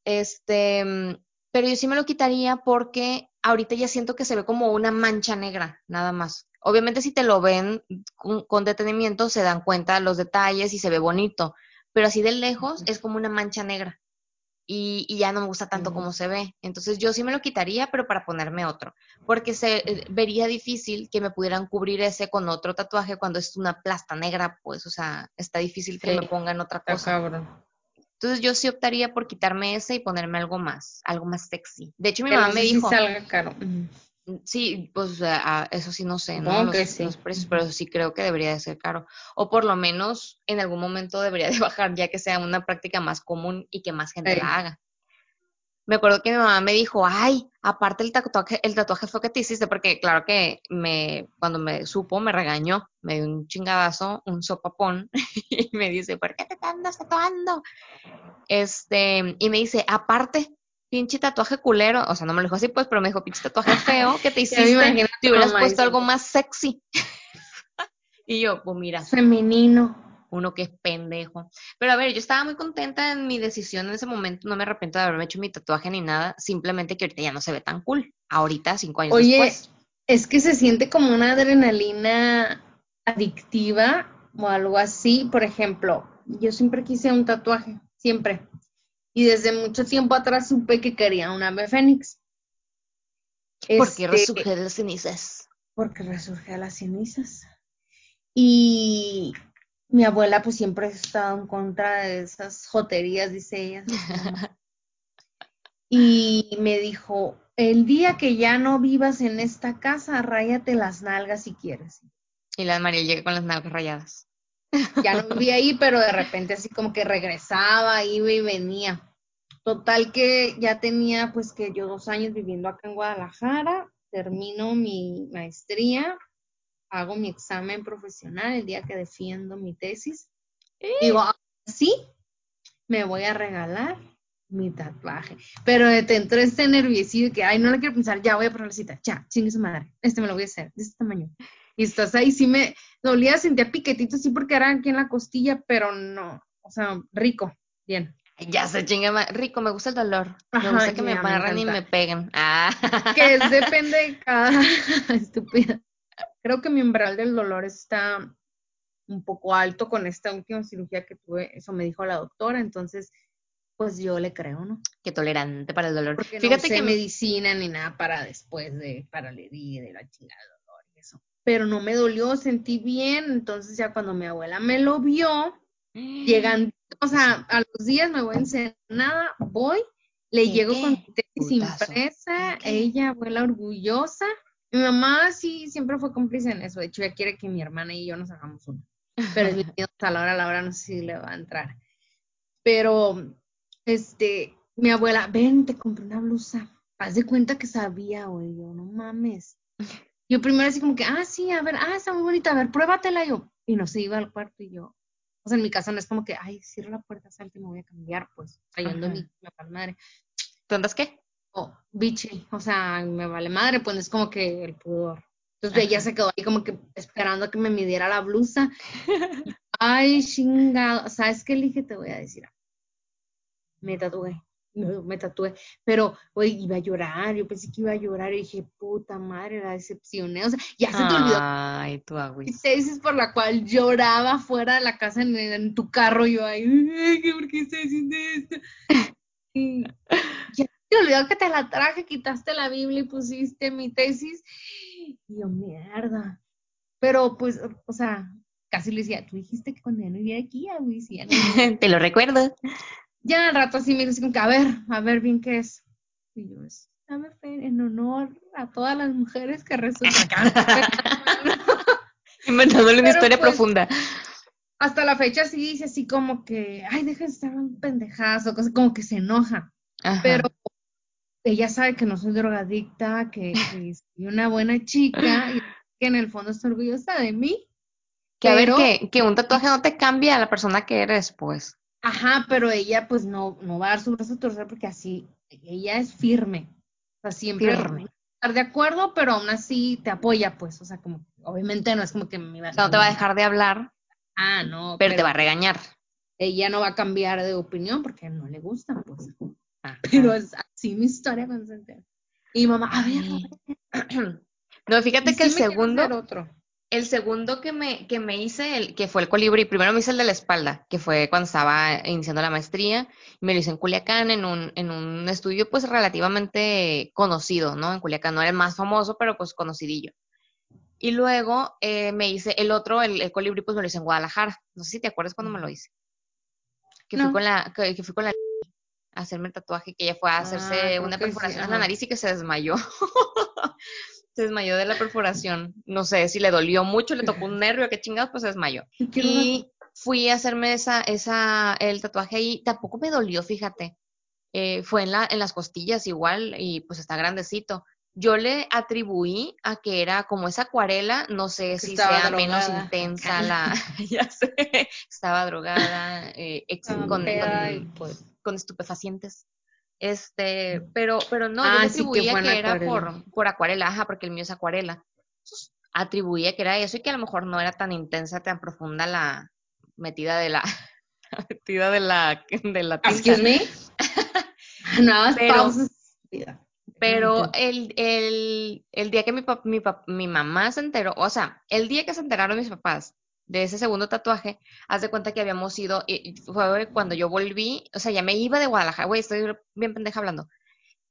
S1: Este, mm, pero yo sí me lo quitaría porque ahorita ya siento que se ve como una mancha negra, nada más. Obviamente si te lo ven con, con detenimiento se dan cuenta los detalles y se ve bonito, pero así de lejos es como una mancha negra y, ya no me gusta tanto como se ve. Entonces yo sí me lo quitaría, pero para ponerme otro, porque se eh, vería difícil que me pudieran cubrir ese con otro tatuaje cuando es una plasta negra, pues, o sea, está difícil que me pongan otra cosa. Entonces yo sí optaría por quitarme ese y ponerme algo más, algo más sexy. De hecho mi mamá me dijo,
S2: salga caro.
S1: Sí, pues eso sí no sé, ¿no? Los, precios, pero sí creo que debería de ser caro. O por lo menos en algún momento debería de bajar, ya que sea una práctica más común y que más gente la haga. Me acuerdo que mi mamá me dijo, ay, aparte el tatuaje, el tatuaje fue que te hiciste, porque claro que me, cuando me supo, me regañó, me dio un chingadazo, un sopapón, y me dice, ¿por qué te andas tatuando? Este, y me dice, aparte, pinche tatuaje culero, o sea, no me lo dijo así, pues, pero me dijo, pinche tatuaje feo, que te hiciste, te hubieras puesto algo más sexy. y yo, pues mira.
S2: Femenino.
S1: Uno que es pendejo. Pero a ver, yo estaba muy contenta en mi decisión en ese momento, no me arrepiento de haberme hecho mi tatuaje ni nada, simplemente que ahorita ya no se ve tan cool. Ahorita, cinco años Oye,
S2: Es que se siente como una adrenalina adictiva o algo así. Por ejemplo, yo siempre quise un tatuaje siempre. Y desde mucho tiempo atrás supe que quería un ave fénix.
S1: ¿Por qué este, resurge de las cenizas?
S2: Porque resurge de las cenizas. Y mi abuela pues siempre ha estado en contra de esas joterías, dice ella. y me dijo, el día que ya no vivas en esta casa, ráyate las nalgas si quieres.
S1: Y la María llega con las nalgas rayadas.
S2: Ya no vivía ahí, pero de repente así como que regresaba, iba y venía. Total que ya tenía pues que yo dos años viviendo acá en Guadalajara, termino mi maestría, hago mi examen profesional el día que defiendo mi tesis. Digo, sí, me voy a regalar mi tatuaje. Pero te entró este nerviosito que, ay, no lo quiero pensar, ya voy a poner la cita, ya, chingue su madre, este me lo voy a hacer, de este tamaño. Y estás ahí, sí me dolía, sentía piquetitos, sí, porque era aquí en la costilla, pero no, o sea, rico, bien.
S1: Ya se chinga, rico, me gusta el dolor. me gusta que me amarren y me peguen. Ah.
S2: Que es, depende de cada estúpida. Creo que mi umbral del dolor está un poco alto con esta última cirugía que tuve, eso me dijo la doctora, entonces pues yo le creo, ¿no?
S1: Qué tolerante para el dolor.
S2: Porque Fíjate no que medicina ni nada para después de, para la herida de la chingada del dolor y eso. Pero no me dolió, sentí bien, entonces ya cuando mi abuela me lo vio, llegan, o sea, a los días me voy a nada, voy, le llego con mi tesis impresa, ella abuela orgullosa. Mi mamá sí siempre fue cómplice en eso, de hecho ella quiere que mi hermana y yo nos hagamos uno. Pero es a la hora, a la hora no sé si le va a entrar. Pero este, mi abuela, ven, te compré una blusa. Haz de cuenta que sabía, güey, yo, no mames. Yo primero así como que, ah, sí, a ver, ah, está muy bonita, a ver, pruébatela yo. Y no se iba al cuarto y yo, o sea, en mi casa no es como que, ay, cierra la puerta, salte, me voy a cambiar, pues, trayendo mi, mi madre.
S1: ¿Tú andas qué?
S2: Oh, bichi, o sea, me vale madre, pues es como que el pudor. Entonces ella se quedó ahí como que esperando a que me midiera la blusa. Ay, chingado, ¿sabes qué, Lige? Te voy a decir me tatué, me, tatué, pero, oye, iba a llorar, yo pensé que iba a llorar y dije, puta madre, la decepcioné, o sea, ya se te olvidó.
S1: Ay, tu
S2: te dices por la cual lloraba fuera de la casa en, tu carro, yo ay, ¿por qué estás haciendo esto? Y ya te olvidó que te la traje, quitaste la Biblia y pusiste mi tesis, y yo, mierda. Pero, pues, o sea, casi le decía, tú dijiste que cuando ya no vivía aquí, a
S1: no Te lo recuerdo
S2: ya al rato así me dice como que, a ver, a ver bien qué es. Y yo, es en honor a todas las mujeres que resultan.
S1: Inventándole una historia pues, profunda.
S2: Hasta la fecha sí dice así como que, ay, deja de estar un pendejazo, como que se enoja. Pero ella sabe que no soy drogadicta, que, que soy una buena chica y que en el fondo está orgullosa de mí.
S1: Que a ver, que, que un tatuaje no te cambia a la persona que eres, pues.
S2: Ajá, pero ella pues no, no va a dar su brazo a torcer porque así, ella es firme. O sea, siempre firme. estar de acuerdo, pero aún así te apoya, pues. O sea, como, obviamente no es como que me
S1: va a... No te va a dejar de hablar.
S2: Ah, no.
S1: Pero, te va a regañar.
S2: Ella no va a cambiar de opinión porque no le gusta, pues. Pero es así mi historia con Y mamá, a ver,
S1: No, fíjate que el segundo. Otro. El segundo que me, que me hice, el, que fue el colibrí, primero me hice el de la espalda, que fue cuando estaba iniciando la maestría, me lo hice en Culiacán, en un, en un estudio pues relativamente conocido, ¿no? En Culiacán no era el más famoso, pero pues conocidillo. Y luego eh, me hice el otro, el, colibrí, pues me lo hice en Guadalajara. No sé si te acuerdas cuando me lo hice. Que fui con la, que, fui con la a hacerme el tatuaje, que ella fue a hacerse ah, una perforación en la nariz y que se desmayó. se desmayó de la perforación. No sé si le dolió mucho, le tocó un nervio, qué chingados, pues se desmayó. Y fui a hacerme esa, esa, el tatuaje ahí, tampoco me dolió, fíjate. Eh, fue en, la, en las costillas igual y pues está grandecito. Yo le atribuí a que era como esa acuarela, no sé si sea menos intensa la, ya sé, estaba drogada, eh, con, pues. con estupefacientes. Este, pero, pero no, yo ah, atribuía que, era por, por acuarela, ajá, porque el mío es acuarela. atribuía que era eso y que a lo mejor no era tan intensa, tan profunda la metida de la, metida de la, de la
S2: tinta. me?
S1: no, pero, pero el, el, el día que mi, mi, mi mamá se enteró, o sea, el día que se enteraron mis papás de ese segundo tatuaje, haz de cuenta que habíamos ido, y fue cuando yo volví, o sea, ya me iba de Guadalajara, güey, estoy bien pendeja hablando.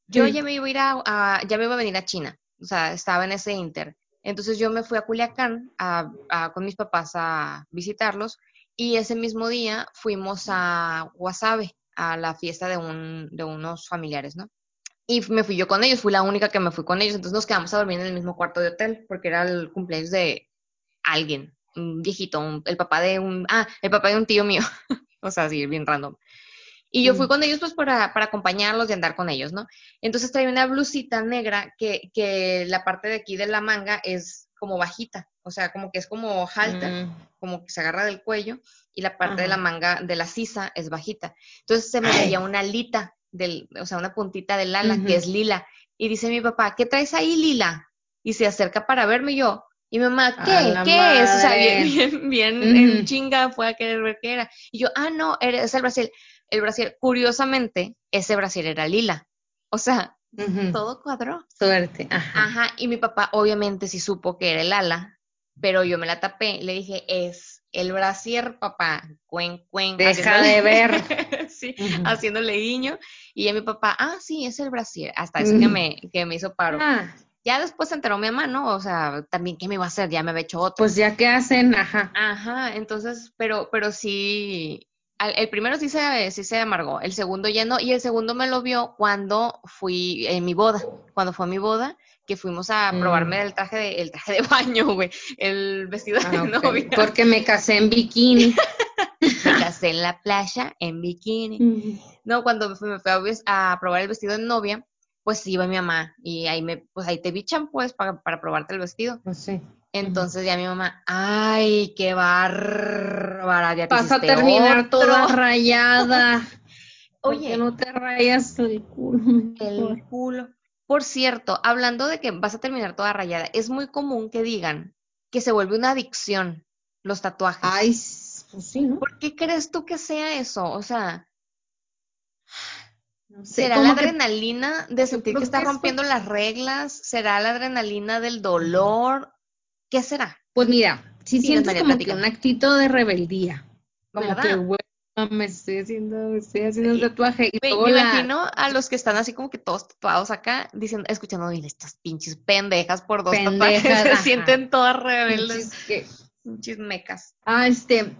S1: Yo ya me iba a ir a, ya me iba a venir a China, o sea, estaba en ese inter. Entonces yo me fui a Culiacán a, con mis papás a visitarlos y ese mismo día fuimos a Guasave, a la fiesta de, un, de unos familiares, ¿no? Y me fui yo con ellos, fui la única que me fui con ellos, entonces nos quedamos a dormir en el mismo cuarto de hotel, porque era el cumpleaños de alguien, un viejito, el papá de un, ah, el papá de un tío mío, o sea, así, bien random. Y yo fui mm. con ellos pues para, para, acompañarlos y andar con ellos, ¿no? Entonces traía una blusita negra que, que la parte de aquí de la manga es como bajita, o sea, como que es como halter, mm. como que se agarra del cuello, y la parte de la manga de la sisa es bajita. Entonces se me veía una alita, del, o sea, una puntita del ala que es lila. Y dice mi papá, ¿qué traes ahí, lila? Y se acerca para verme yo. Y mi mamá, ¿qué? ¿Qué es? O sea, bien, bien, en chinga fue a querer ver qué era. Y yo, ah, no, es el Brasil. El Brasil, curiosamente, ese Brasil era lila. O sea, todo cuadró.
S2: Suerte.
S1: Ajá. Ajá. Y mi papá, obviamente, sí supo que era el ala, pero yo me la tapé. Le dije, es el brasier, papá, cuen, cuen.
S2: Deja de ver.
S1: sí, haciéndole guiño. Y mi papá, ah, sí, es el brasier. Hasta eso que, me, que me hizo paro. Ah. Ya después se enteró mi mamá, ¿no? O sea, también, ¿qué me iba a hacer? Ya me había hecho otro.
S2: Pues ya que hacen, ajá.
S1: Ajá, entonces, pero, pero sí, el primero sí se, sí se amargó, el segundo ya no, y el segundo me lo vio cuando fui en mi boda, cuando fue a mi boda, que fuimos a mm. probarme el traje de, el traje de baño, güey, el vestido de ah, novia.
S2: Porque me casé en bikini.
S1: me casé en la playa en bikini. No, cuando me fui, a, probar el vestido de novia, pues iba mi mamá y ahí me, pues ahí te bichan pues para, para probarte el vestido.
S2: Pues sí.
S1: Entonces ya mi mamá, ay, qué bárbara, ya
S2: Vas a terminar toda rayada. Oye, no te rayas el culo.
S1: El culo. Por cierto, hablando de que vas a terminar toda rayada, es muy común que digan que se vuelve una adicción los tatuajes.
S2: Ay, pues sí, ¿no?
S1: ¿Por qué crees tú que sea eso? O sea, ¿será la adrenalina de sentir que estás rompiendo las reglas? ¿Será la adrenalina del dolor? ¿Qué será?
S2: Pues mira, si sientes como que un actito de rebeldía. Como que, me estoy haciendo, estoy haciendo un tatuaje. Y
S1: me, imagino a los que están así como que todos tatuados acá, diciendo, escuchando, dile, estas pinches pendejas por dos tatuajes, se sienten todas rebeldes. Pinches mecas.
S2: Ah, este,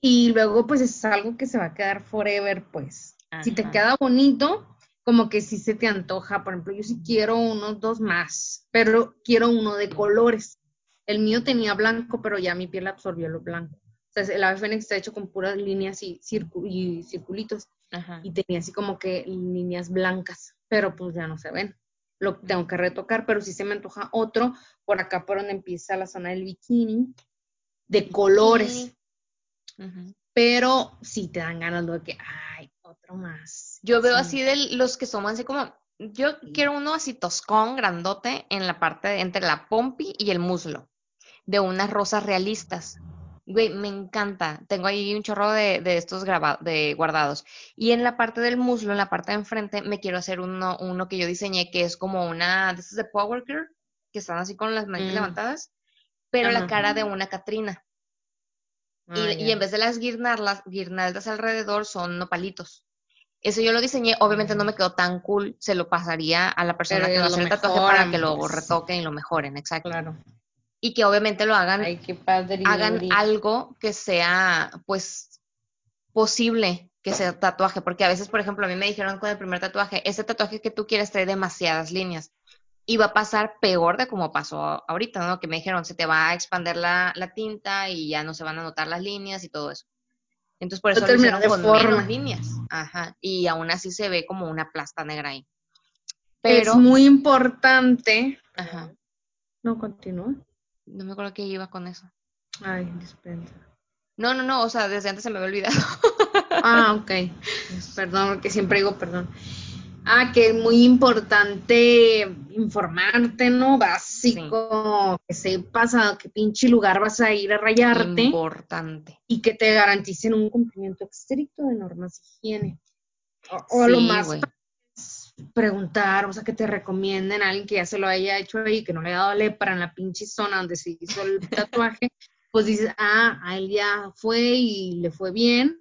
S2: y luego pues es algo que se va a quedar forever, pues. Si te queda bonito, como que si se te antoja, por ejemplo, yo sí quiero unos dos más, pero quiero uno de colores. El mío tenía blanco, pero ya mi piel absorbió lo blanco. O sea, el ave fénix está hecho con puras líneas y, y circulitos. Y tenía así como que líneas blancas, pero pues ya no se ven. Lo tengo que retocar, pero sí se me antoja otro por acá por donde empieza la zona del bikini, de colores. Pero sí te dan ganas de que, ay, otro más.
S1: Yo veo así de los que son así como, yo quiero uno así toscón, grandote, en la parte entre la pompi y el muslo, de unas rosas realistas. Güey, me encanta. Tengo ahí un chorro de, de estos grabados, de guardados. Y en la parte del muslo, en la parte de enfrente, me quiero hacer uno, uno que yo diseñé, que es como una de estos de Power Girl, que están así con las manos mm. levantadas, pero la cara de una Catrina. y, ah, y, en vez de las guirnaldas, guirnaldas alrededor son nopalitos. Eso yo lo diseñé, obviamente no me quedó tan cool, se lo pasaría a la persona que lo hace el tatuaje para que lo retoquen y lo mejoren, exacto.
S2: Claro
S1: y que obviamente lo hagan, hagan algo que sea pues posible que sea tatuaje, porque a veces, por ejemplo, a mí me dijeron con el primer tatuaje, ese tatuaje que tú quieres trae demasiadas líneas y va a pasar peor de como pasó ahorita, ¿no? Que me dijeron, se te va a expander la, tinta y ya no se van a notar las líneas y todo eso. Entonces, por eso lo hicieron con menos líneas. Ajá. Y aún así se ve como una plasta negra ahí.
S2: Pero... Es muy importante. Ajá. No, continúa.
S1: No me acuerdo que iba con eso.
S2: Ay, dispensa.
S1: No, no, no, o sea, desde antes se me había olvidado.
S2: ah, ok. Perdón, porque siempre digo perdón. Ah, que es muy importante informarte, ¿no? Básico, que sepas a qué pinche lugar vas a ir a rayarte.
S1: Importante.
S2: Y que te garanticen un cumplimiento estricto de normas de higiene. O, lo más preguntar, o sea, que te recomienden a alguien que ya se lo haya hecho ahí, que no le ha dado lepra en la pinche zona donde se hizo el tatuaje, pues dices, ah, a él ya fue y le fue bien.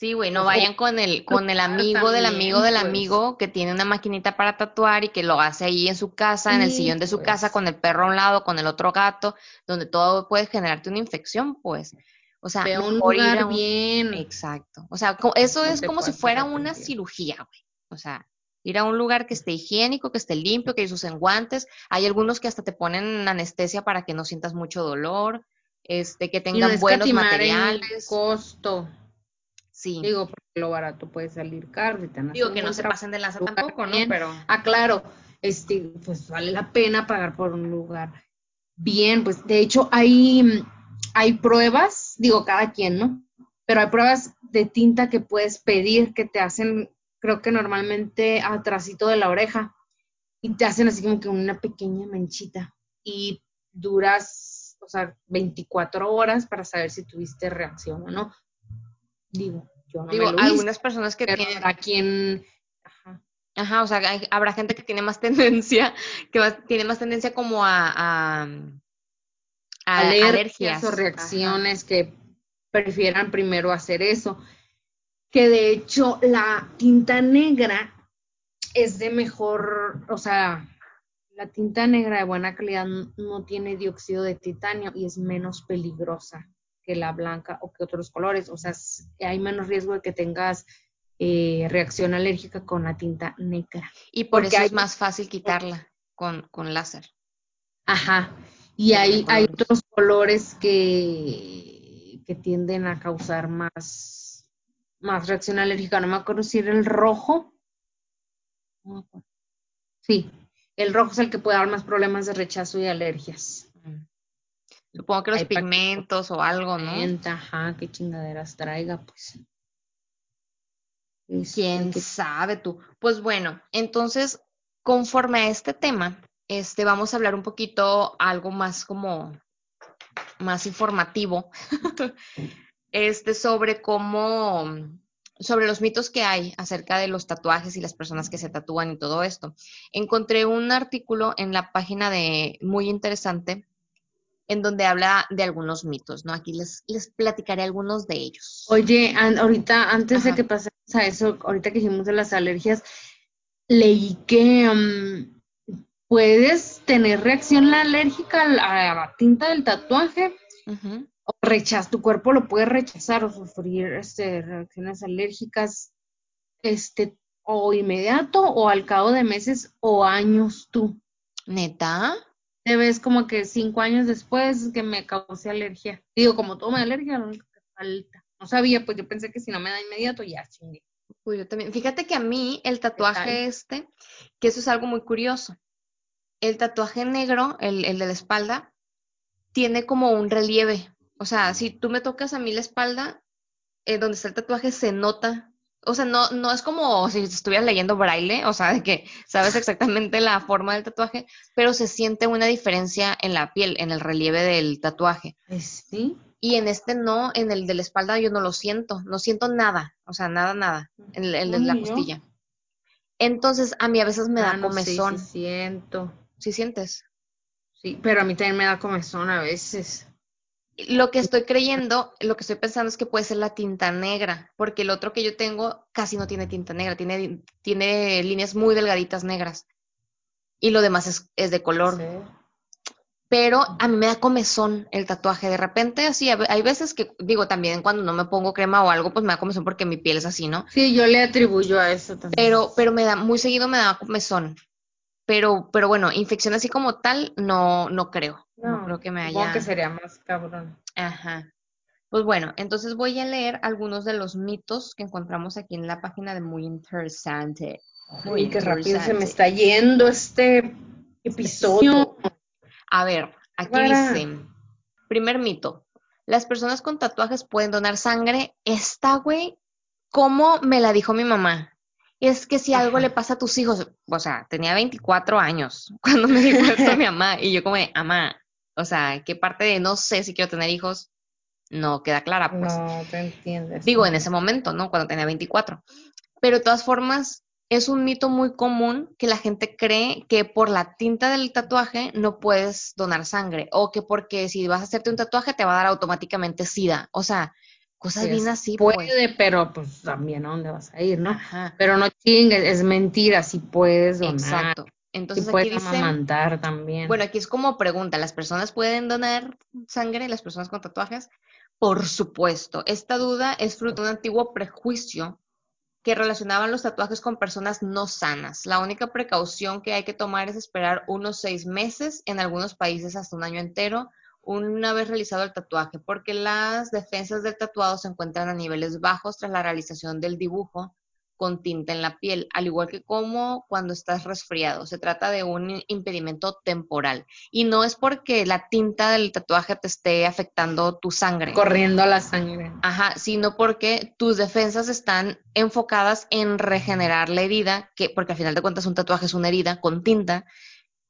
S1: Sí, güey, no
S2: O-
S1: vayan con el, con el amigo del amigo del
S2: pues.
S1: amigo que tiene una maquinita para tatuar y que lo hace ahí en su casa, en el sillón de su
S2: pues.
S1: casa, con el perro a un lado, con el otro gato, donde todo puede generarte una infección, pues. O sea,
S2: Ve un lugar
S1: a un-
S2: bien.
S1: Exacto. O sea, eso es como si fuera una cirugía, güey. O sea, ir a un lugar que esté higiénico, que esté limpio, que usen guantes. Hay algunos que hasta te ponen anestesia para que no sientas mucho dolor, este, que
S2: Y no
S1: tengan buenos materiales.
S2: costo.
S1: Sí.
S2: Digo, porque lo barato puede salir caro. y
S1: Digo que no se pasen de lanza tampoco, ¿no?
S2: bien.
S1: Pero
S2: Ah, claro, este, pues vale la pena pagar por un lugar. Bien, pues de hecho hay, hay pruebas, digo, cada quien, ¿no? Pero hay pruebas de tinta que puedes pedir que te hacen, creo que normalmente atrasito de la oreja, y te hacen así como que una pequeña manchita. Y duras, o sea, 24 horas para saber si tuviste reacción o no. Digo, yo no
S1: digo,
S2: me lo hice,
S1: algunas personas que tienen,
S2: habrá quien... Ajá.
S1: ajá, o sea, hay- habrá gente que tiene más tendencia, que más- tiene más tendencia como a, a, a
S2: alergias,
S1: alergias.
S2: o
S1: Ajá.
S2: reacciones que prefieran primero hacer eso. Que de hecho la tinta negra es de mejor, o sea, la tinta negra de buena calidad no tiene dióxido de titanio y es menos peligrosa que la blanca o que otros colores. O sea, hay menos riesgo de que tengas eh, reacción alérgica con la tinta negra.
S1: Y por
S2: Porque
S1: eso es más fácil quitarla con, con láser.
S2: Ajá. Y hay, hay otros colores que, que tienden a causar más, más reacción alérgica. No me acuerdo si era el rojo. Sí, el rojo es el que puede dar más problemas de rechazo y alergias.
S1: Supongo que los
S2: Hay
S1: pigmentos o algo, ¿no?
S2: Ajá, qué chingaderas traiga, pues. Este,
S1: ¿Quién
S2: que-
S1: sabe tú? Pues bueno, entonces, conforme a este tema, este, vamos a hablar un poquito algo más como más informativo, este, sobre cómo, sobre los mitos que hay acerca de los tatuajes y las personas que se tatúan y todo esto. Encontré un artículo en la página de muy interesante en donde habla de algunos mitos, ¿no? Aquí les, les platicaré algunos de ellos.
S2: Oye, an- ahorita, antes de que pasemos a eso, ahorita que dijimos de las alergias, leí que mm, puedes tener reacción alérgica a la, tinta del tatuaje o rechazo, tu cuerpo lo puede rechazar o sufrir este, reacciones alérgicas este, o inmediato o al cabo de meses o años tú.
S1: ¿Neta?
S2: Te ves como que cinco años después que me causé alergia. Digo, como todo me alergia, lo único que falta. No sabía, pues yo pensé que si no me da inmediato, ya chingue.
S1: Uy, yo también. Fíjate que a mí el tatuaje este, que eso es algo muy curioso. El tatuaje negro, el, el de la espalda, tiene como un relieve. O sea, si tú me tocas a mí la espalda, eh, donde está el tatuaje, se nota. O sea, no, no es como si estuvieras leyendo braille, o sea, de que sabes exactamente la forma del tatuaje, pero se siente una diferencia en la piel, en el relieve del tatuaje.
S2: Sí.
S1: Y en este no, en el de la espalda yo no lo siento, no siento nada, o sea, nada, nada, en el, el de
S2: No,
S1: la costilla. Entonces, a mí a veces me da
S2: Ah, no, sí,
S1: comezón.
S2: sí siento.
S1: ¿Sí sientes?
S2: Sí, pero a mí también me da comezón a veces.
S1: Lo que estoy creyendo, lo que estoy pensando es que puede ser la tinta negra, porque el otro que yo tengo casi no tiene tinta negra, tiene, tiene líneas muy delgaditas negras. Y lo demás es, es de color.
S2: Sí.
S1: Pero a mí me da comezón el tatuaje. De repente, así, hay veces que, digo, también cuando no me pongo crema o algo, pues me da comezón porque mi piel es así, ¿no?
S2: Sí, yo le atribuyo a eso también.
S1: Pero, pero me da, muy seguido me da comezón. Pero, pero bueno, infección así como tal, no, no creo. No, creo que me haya.
S2: que sería más cabrón.
S1: Ajá. Pues bueno, entonces voy a leer algunos de los mitos que encontramos aquí en la página de Muy Interesante. Muy
S2: Uy, qué rápido se me está yendo este episodio.
S1: A ver, aquí
S2: Para.
S1: dice, primer mito, las personas con tatuajes pueden donar sangre. Esta, güey, ¿cómo me la dijo mi mamá? Es que si algo
S2: Ajá.
S1: le pasa a tus hijos, o sea, tenía 24 años cuando me dijo esto mi mamá y yo como, de, mamá, o sea, ¿qué parte de no sé si quiero tener hijos? No queda clara, pues.
S2: No te entiendes.
S1: Digo, en ese momento, ¿no? Cuando tenía 24. Pero de todas formas, es un mito muy común que la gente cree que por la tinta del tatuaje no puedes donar sangre o que porque si vas a hacerte un tatuaje te va a dar automáticamente sida. O sea, cosas bien así.
S2: Puede, pues. pero pues también a dónde vas a ir, ¿no? Ajá. Pero no chingues, es mentira, si puedes donar. Exacto. Entonces aquí puedes dice, también.
S1: Bueno, aquí es como pregunta, ¿las personas pueden donar sangre, las personas con tatuajes? Por supuesto. Esta duda es fruto de un antiguo prejuicio que relacionaban los tatuajes con personas no sanas. La única precaución que hay que tomar es esperar unos seis meses, en algunos países hasta un año entero, una vez realizado el tatuaje, porque las defensas del tatuado se encuentran a niveles bajos tras la realización del dibujo con tinta en la piel, al igual que como cuando estás resfriado. Se trata de un impedimento temporal y no es porque la tinta del tatuaje te esté afectando tu sangre.
S2: Corriendo la sangre.
S1: Ajá, sino porque tus defensas están enfocadas en regenerar la herida, que porque al final de cuentas un tatuaje es una herida con tinta.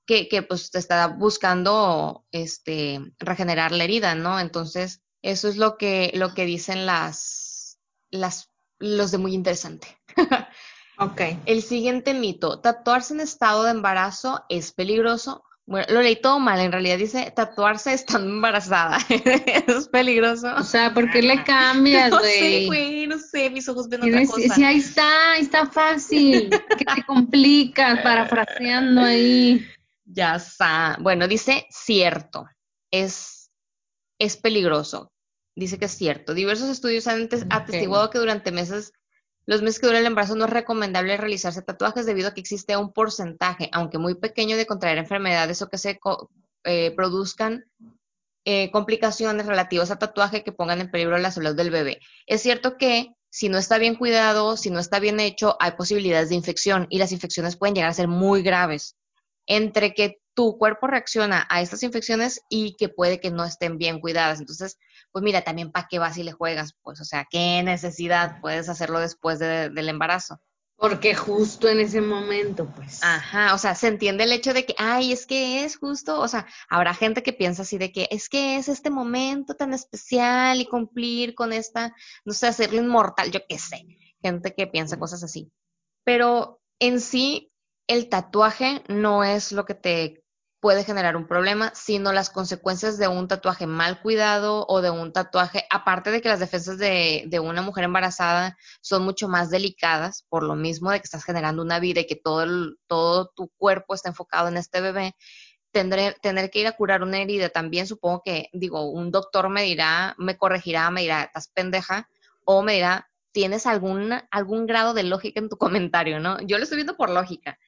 S1: Que, que pues te está buscando este regenerar la herida, ¿no? Entonces, eso es lo que, lo que dicen las, las los de muy interesante.
S2: ok.
S1: El siguiente mito, tatuarse en estado de embarazo es peligroso. Bueno, lo leí todo mal, en realidad dice tatuarse estando embarazada. es peligroso.
S2: O sea, ¿por qué le cambias, güey?
S1: no sé, güey, no sé, mis ojos ven otra cosa.
S2: Sí, ahí está, ahí está fácil. que te complicas parafraseando ahí.
S1: Ya está. Bueno, dice cierto. Es, es peligroso dice que es cierto. Diversos estudios han atestiguado que durante meses, los meses que dura el embarazo no es recomendable realizarse tatuajes debido a que existe un porcentaje, aunque muy pequeño, de contraer enfermedades o que se eh, produzcan eh, complicaciones relativas al tatuaje que pongan en peligro la salud del bebé. Es cierto que si no está bien cuidado, si no está bien hecho, hay posibilidades de infección y las infecciones pueden llegar a ser muy graves. Entre que tu cuerpo reacciona a estas infecciones y que puede que no estén bien cuidadas. Entonces, pues mira, también para qué vas y le juegas, pues, o sea, qué necesidad puedes hacerlo después del embarazo.
S2: Porque justo en ese momento, pues.
S1: Ajá, o sea, se entiende el hecho de que, ay, es que es justo, o sea, habrá gente que piensa así de que es que es este momento tan especial y cumplir con esta, no sé, hacerlo inmortal, yo qué sé, gente que piensa cosas así. Pero en sí, el tatuaje no es lo que te puede generar un problema, sino las consecuencias de un tatuaje mal cuidado o de un tatuaje, aparte de que las defensas de, una mujer embarazada son mucho más delicadas, por lo mismo de que estás generando una vida y que todo, todo tu cuerpo está enfocado en este bebé, tener que ir a curar una herida también, supongo que, digo, un doctor me dirá, me corregirá, me dirá, estás pendeja, o me dirá, tienes algún, algún grado de lógica en tu comentario, ¿no? Yo lo estoy viendo por lógica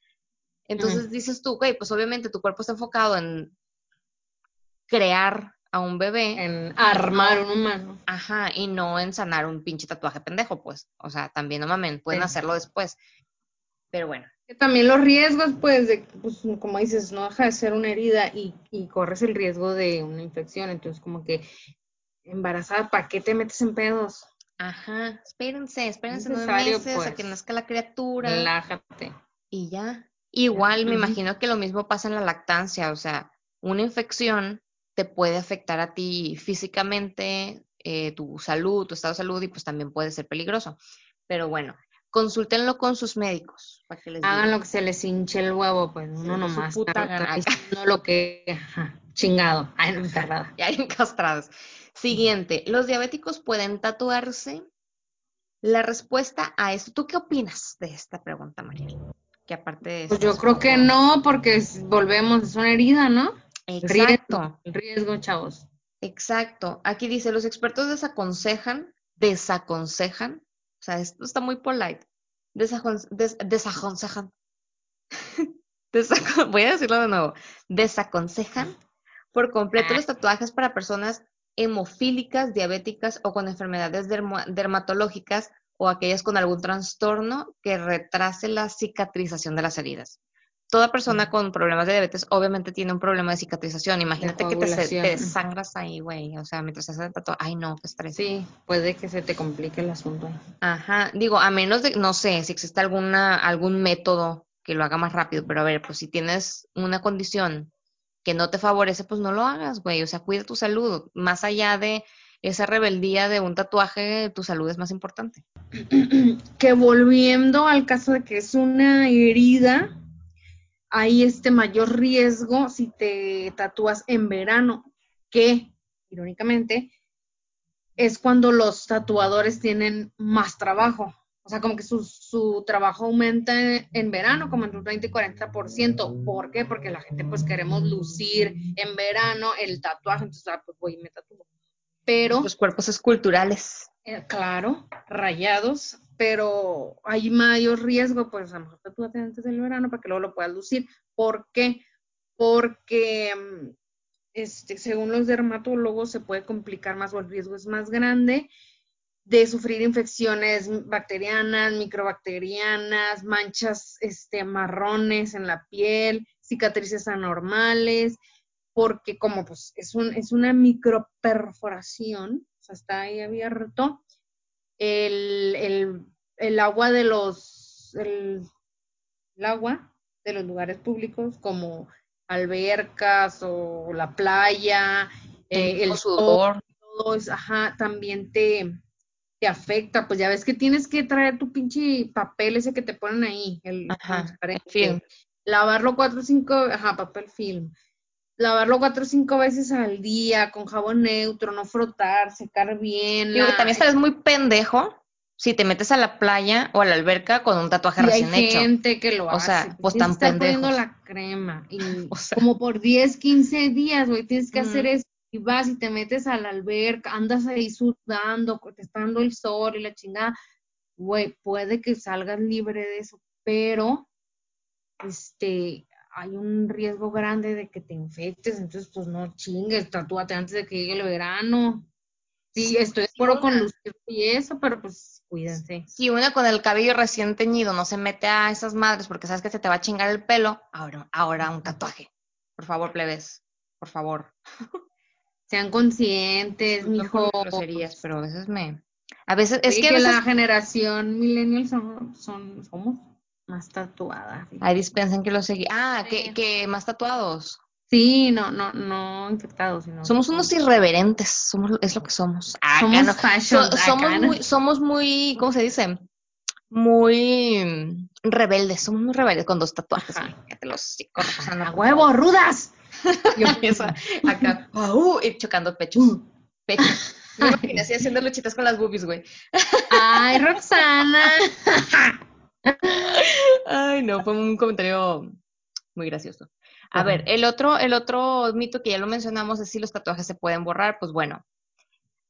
S1: entonces dices tú, ok, pues obviamente tu cuerpo está enfocado en crear a un bebé.
S2: En armar un humano.
S1: Ajá, y no en sanar un pinche tatuaje pendejo, pues. O sea, también no mamen, pueden hacerlo después. Pero bueno.
S2: También los riesgos, pues, de, pues, como dices, no deja de ser una herida y, y corres el riesgo de una infección. Entonces, como que embarazada, ¿para qué te metes en pedos?
S1: Ajá, espérense, espérense nueve meses a que pues, nazca la criatura.
S2: Relájate.
S1: Y ya. Igual me imagino que lo mismo pasa en la lactancia, o sea, una infección te puede afectar a ti físicamente, eh, tu salud, tu estado de salud y pues también puede ser peligroso. Pero bueno, consúltenlo con sus médicos.
S2: Para que les Hagan lo que se les hinche el huevo, pues uno nomás. No lo que chingado. Ay, no,
S1: Ya encastrados. Siguiente, ¿los diabéticos pueden tatuarse? La respuesta a esto, ¿tú qué opinas de esta pregunta, Mariel? Que aparte de
S2: Pues yo creo que no, porque volvemos, es una herida, ¿no?
S1: Exacto.
S2: El riesgo, chavos.
S1: Exacto. Aquí dice, los expertos desaconsejan, desaconsejan, o sea, esto está muy polite, desaconsejan, voy a decirlo de nuevo, desaconsejan por completo los tatuajes para personas hemofílicas, diabéticas o con enfermedades dermatológicas o aquellas con algún trastorno que retrase la cicatrización de las heridas. Toda persona con problemas de diabetes obviamente tiene un problema de cicatrización. Imagínate que te, sangras ahí, güey. O sea, mientras haces el ay no, qué estrés.
S2: Sí, puede que se te complique el asunto.
S1: Ajá, digo, a menos de, no sé, si existe alguna, algún método que lo haga más rápido, pero a ver, pues si tienes una condición que no te favorece, pues no lo hagas, güey. O sea, cuida tu salud. Más allá de esa rebeldía de un tatuaje, tu salud es más importante.
S2: Que volviendo al caso de que es una herida, hay este mayor riesgo si te tatúas en verano, que irónicamente es cuando los tatuadores tienen más trabajo. O sea, como que su, su trabajo aumenta en, verano, como entre un 20 y 40%. ¿Por qué? Porque la gente pues queremos lucir en verano el tatuaje, entonces ah, pues voy y me tatúo. Pero...
S1: Los cuerpos esculturales.
S2: Eh, claro, rayados, pero hay mayor riesgo, pues a lo mejor tatúate antes del verano para que luego lo puedas lucir. ¿Por qué? Porque mm, este, según los dermatólogos se puede complicar más o el riesgo es más grande de sufrir infecciones bacterianas, microbacterianas, manchas este, marrones en la piel, cicatrices anormales, porque como pues es, un, es una microperforación, o sea, está ahí abierto, el, el, el agua de los, el, el agua de los lugares públicos como albercas o la playa, eh, el sudor, todo es, ajá, también te, te afecta, pues ya ves que tienes que traer tu pinche papel ese que te ponen ahí, el,
S1: ajá, film.
S2: Lavarlo cuatro o cinco, ajá, papel film. Lavarlo cuatro o cinco veces al día con jabón neutro, no frotar, secar bien.
S1: Digo, también sabes muy pendejo si te metes a la playa o a la alberca con un tatuaje
S2: y
S1: recién
S2: hay
S1: hecho.
S2: gente que lo
S1: O
S2: hace.
S1: sea, pues tan
S2: poniendo la crema. Y
S1: O sea.
S2: como por 10, 15 días, güey, tienes que hacer
S1: Ujú.
S2: eso. Y vas y te metes a la alberca, andas ahí sudando, dando el sol y la chingada. Güey, puede que salgas libre de eso, pero este hay un riesgo grande de que te infectes, entonces pues no chingues, tatúate antes de que llegue el verano. Sí, estoy de acuerdo con. Lucía y eso, pero pues cuídense.
S1: Si una con el cabello recién teñido no se mete a esas madres porque sabes que se te va a chingar el pelo, ahora, ahora un tatuaje. Por favor, plebes. Por favor.
S2: Sean conscientes,
S1: por
S2: mijo.
S1: groserías, pero a veces me. A veces, es que a
S2: que
S1: veces.
S2: la generación millennial son, son, somos más tatuadas. fíjate.
S1: Ahí dispensen que lo seguí. Ah, que,
S2: Sí.
S1: que más tatuados.
S2: Sí, no, no, no infectados, sino
S1: Somos unos irreverentes, somos, es lo que somos. Acá
S2: Somos
S1: no.
S2: fashion,
S1: So- somos
S2: acá, ¿no?
S1: muy, somos muy, ¿cómo se dice? Muy mm, rebeldes, somos muy rebeldes con dos tatuajes. Cállate los
S2: a
S1: por
S2: huevo,
S1: favor.
S2: rudas.
S1: Yo empiezo acá, uh, y chocando pechos.
S2: Uh.
S1: Pechos. Me imaginé así haciendo luchitas con las boobies, güey.
S2: Ay, Roxana.
S1: Ay, no, fue un comentario muy gracioso. A
S2: Ajá.
S1: ver, el otro, el otro mito que ya lo mencionamos es si los tatuajes se pueden borrar. Pues bueno,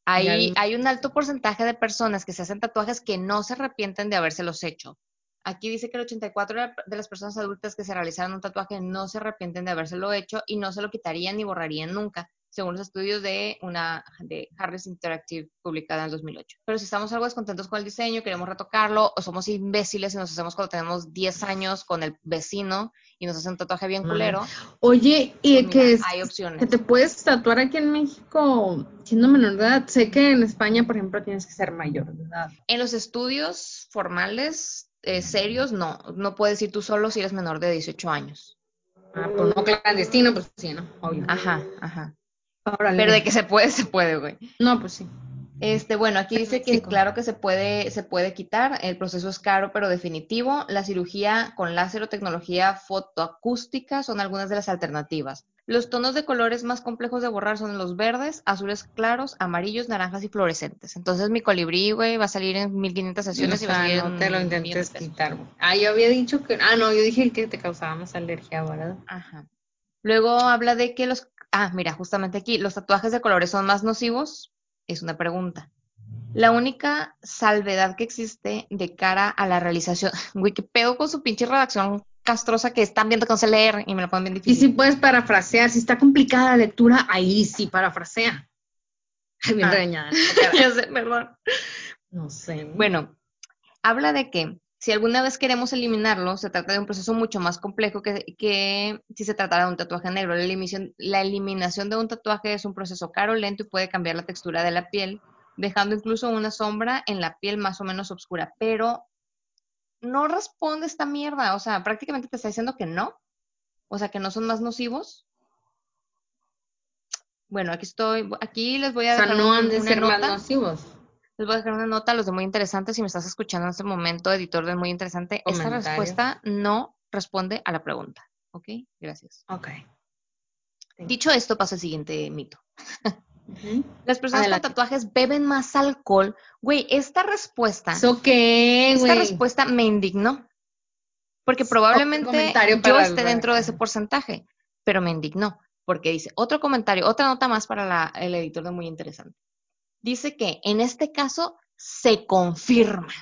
S1: hay, un alto porcentaje de personas que se hacen tatuajes que no se arrepienten de habérselos hecho. Aquí dice que el 84 de la- de las personas adultas que se realizaron un tatuaje no se arrepienten de habérselo hecho y no se lo quitarían ni borrarían nunca, según los estudios de una de Harris Interactive publicada en el 2008. Pero si estamos algo descontentos con el diseño, queremos retocarlo, o somos imbéciles y nos hacemos cuando tenemos 10 años con el vecino y nos hacen un tatuaje bien culero,
S2: Oye, y
S1: pues mira,
S2: que, es-
S1: hay
S2: que
S1: opciones.
S2: te puedes tatuar aquí en México siendo menor de edad. Sé que en España, por ejemplo, tienes que ser mayor de edad.
S1: En los estudios formales, eh, serios, no. No puedes ir tú solo si eres menor de 18 años.
S2: Ah, pues no clandestino, pues sí, ¿no? Obvio.
S1: Ajá, ajá.
S2: Órale.
S1: Pero de que se puede, se puede, güey.
S2: No, pues sí.
S1: Este, bueno, aquí dice que claro que se puede, se puede quitar. El proceso es caro, pero definitivo. La cirugía con láser o tecnología fotoacústica son algunas de las alternativas. Los tonos de colores más complejos de borrar son los verdes, azules claros, amarillos, naranjas y fluorescentes. Entonces mi colibrí, güey, va a salir en 1500 sesiones y va a salir
S2: no
S1: en
S2: te lo intentes quitar. güey. Ah, yo había dicho que. Ah, no, yo dije que te causaba más alergia, ¿verdad?
S1: Ajá. Luego habla de que los... Ah, mira, justamente aquí, ¿los tatuajes de colores son más nocivos? Es una pregunta. La única salvedad que existe de cara a la realización... Güey, qué pedo con su pinche redacción castrosa que están viendo que no sé leer y me lo ponen bien
S2: Y
S1: difícil.
S2: si puedes parafrasear, si está complicada la lectura, ahí sí parafrasea. Ay, bien
S1: Ah.
S2: regañada.
S1: Ya sé, perdón.
S2: No sé.
S1: Bueno, habla de que si alguna vez queremos eliminarlo, se trata de un proceso mucho más complejo que, que si se tratara de un tatuaje negro. La eliminación, la eliminación de un tatuaje es un proceso caro, lento y puede cambiar la textura de la piel, dejando incluso una sombra en la piel más o menos oscura. Pero no responde esta mierda, o sea, prácticamente te está diciendo que no, o sea, que no son más nocivos. Bueno, aquí estoy, aquí les voy a
S2: O sea,
S1: dejar
S2: no
S1: un-
S2: han de ser más nocivos.
S1: Les voy a dejar una nota a los de Muy Interesante. Si me estás escuchando en este momento, editor de Muy Interesante, esta respuesta no responde a la pregunta. ¿Ok? Gracias.
S2: Ok.
S1: Dicho esto, paso al siguiente mito. Las personas
S2: Adelante.
S1: con tatuajes beben más alcohol. Güey, esta respuesta,
S2: ¿Eso qué,
S1: esta respuesta me indignó. Porque probablemente yo
S2: el
S1: esté dentro de ese porcentaje, pero me indignó. Porque dice, otro comentario, otra nota más para la- el editor de Muy Interesante. Dice que en este caso se confirma.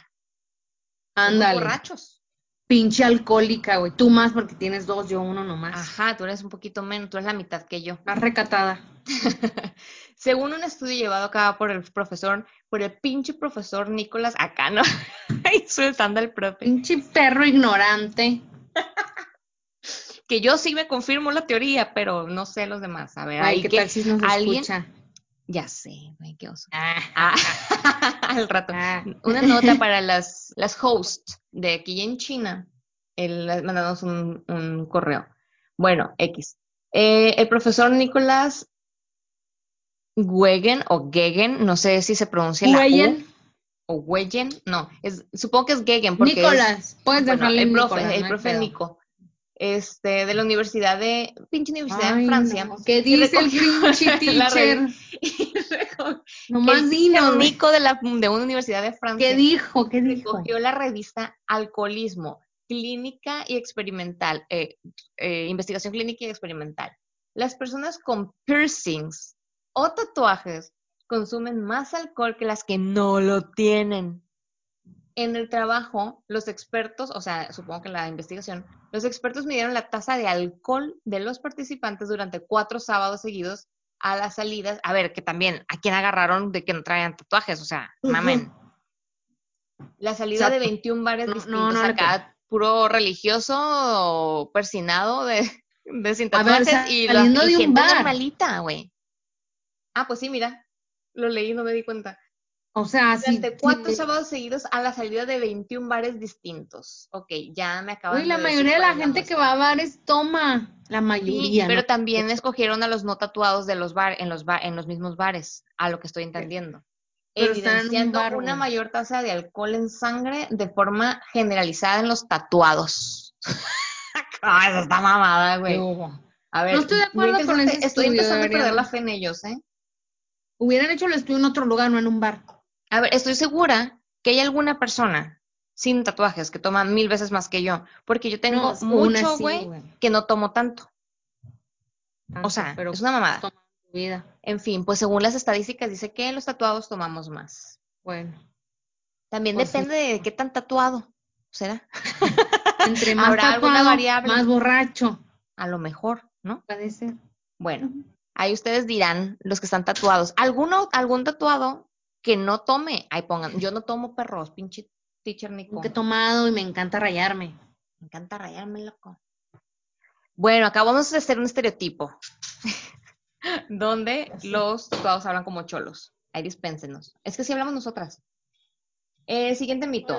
S2: Ándale.
S1: borrachos.
S2: Pinche alcohólica, güey. Tú más porque tienes dos, yo uno nomás.
S1: Ajá, tú eres un poquito menos, tú eres la mitad que yo.
S2: Más recatada.
S1: Según un estudio llevado a cabo por el profesor, por el pinche profesor Nicolás, acá no, insultando al profe,
S2: Pinche perro ignorante.
S1: que yo sí me confirmo la teoría, pero no sé los demás. A ver,
S2: Ay, ¿qué
S1: que
S2: tal si nos
S1: alguien,
S2: escucha?
S1: Ya sé, güey, qué oso.
S2: Ah,
S1: Ah, al rato.
S2: ah.
S1: Una nota para las, las hosts de aquí en China. El, mandamos un, un correo. Bueno, X. Eh, el profesor Nicolás Wegen o Gegen, no sé si se pronuncia la U o Wegen, no, es, supongo que es Gegen porque es-
S2: Nicolás. Puedes
S1: bueno,
S2: dejarle
S1: el profe,
S2: Nicolás,
S1: el. Nico, este, de la universidad de, pinche universidad
S2: Ay,
S1: en Francia.
S2: no. ¿Qué dice el pinche teacher? Nomás
S1: el
S2: dinos.
S1: Nico de, la, de una universidad de Francia
S2: ¿Qué dijo? ¿Qué dijo?
S1: recogió la revista Alcoholismo, Clínica y Experimental, eh, eh, Investigación Clínica y Experimental. Las personas con piercings o tatuajes consumen más alcohol que las que no lo tienen. En el trabajo, los expertos, o sea, supongo que en la investigación, los expertos midieron la tasa de alcohol de los participantes durante cuatro sábados seguidos a las salidas. A ver, que también, ¿a quién agarraron de que no traían tatuajes? O sea, mamen. La salida de 21 bares
S2: No, no,
S1: distintos
S2: no le
S1: acá, puro religioso o persinado de, de sin
S2: A ver,
S1: tatuajes y, la,
S2: de un
S1: gente
S2: bar.
S1: normalita, güey. Ah, pues sí, mira, lo leí y no me di cuenta.
S2: O sea,
S1: Durante cuatro sábados seguidos a la salida de 21 bares distintos. Ok, ya me acaban
S2: Güey, la
S1: de
S2: mayoría de la gente que va a bares toma. La
S1: Sí,
S2: mayoría,
S1: pero
S2: ¿no?
S1: también escogieron a los no tatuados de los bar, en los ba- en los mismos bares, a lo que estoy entendiendo.
S2: Pero en un
S1: Evidenciando
S2: bar,
S1: una mayor tasa de alcohol en sangre de forma generalizada en los tatuados. Ah, Eso está mamada,
S2: ¿Qué
S1: güey. A ver,
S2: No estoy de acuerdo con ese
S1: Estoy
S2: estudio,
S1: empezando a perder la fe en ellos, ¿eh?
S2: Hubieran hecho el estudio en otro lugar, no en un bar.
S1: A ver, estoy segura que hay alguna persona sin tatuajes que toma mil veces más que yo, porque yo tengo
S2: No,
S1: mucho,
S2: sí,
S1: güey,
S2: güey.
S1: que no tomo tanto.
S2: Tanto,
S1: O sea,
S2: pero
S1: es una mamada.
S2: vida.
S1: En fin, pues según las estadísticas dice que los tatuados tomamos más.
S2: Bueno.
S1: También
S2: Pues sí.
S1: depende de qué tan tatuado será.
S2: Entre más
S1: Habrá alguna
S2: tatuado,
S1: variable.
S2: más borracho.
S1: A lo mejor, ¿no?
S2: Puede ser.
S1: Bueno, ahí ustedes dirán, los que están tatuados, ¿alguno, algún tatuado que no tome? Ahí pongan, yo no tomo perros, pinche teacher Nico.
S2: Nunca he tomado y me encanta rayarme.
S1: Me encanta rayarme, loco. Bueno, acá vamos a hacer un estereotipo. donde los tatuados hablan como cholos. Ahí dispénsenos. Es que si hablamos nosotras. Eh, siguiente mito.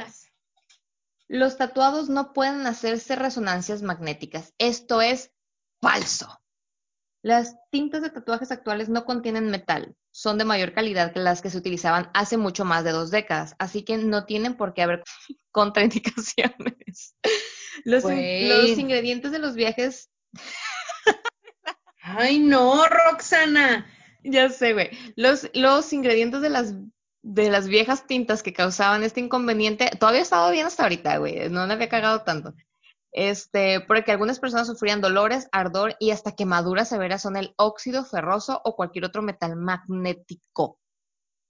S1: Los tatuados no pueden hacerse resonancias magnéticas. Esto es falso. Las tintas de tatuajes actuales no contienen metal. Son de mayor calidad que las que se utilizaban hace mucho más de dos décadas, así que no tienen por qué haber contraindicaciones. Los, in-
S2: Güey.
S1: los ingredientes de los viajes,
S2: Ay, no, Roxana.
S1: ya sé, güey, los, los ingredientes de las, de las viejas tintas que causaban este inconveniente, todavía ha estado bien hasta ahorita, güey, no le había cagado tanto. Este, porque algunas personas sufrían dolores, ardor y hasta quemaduras severas son el óxido ferroso o cualquier otro metal magnético.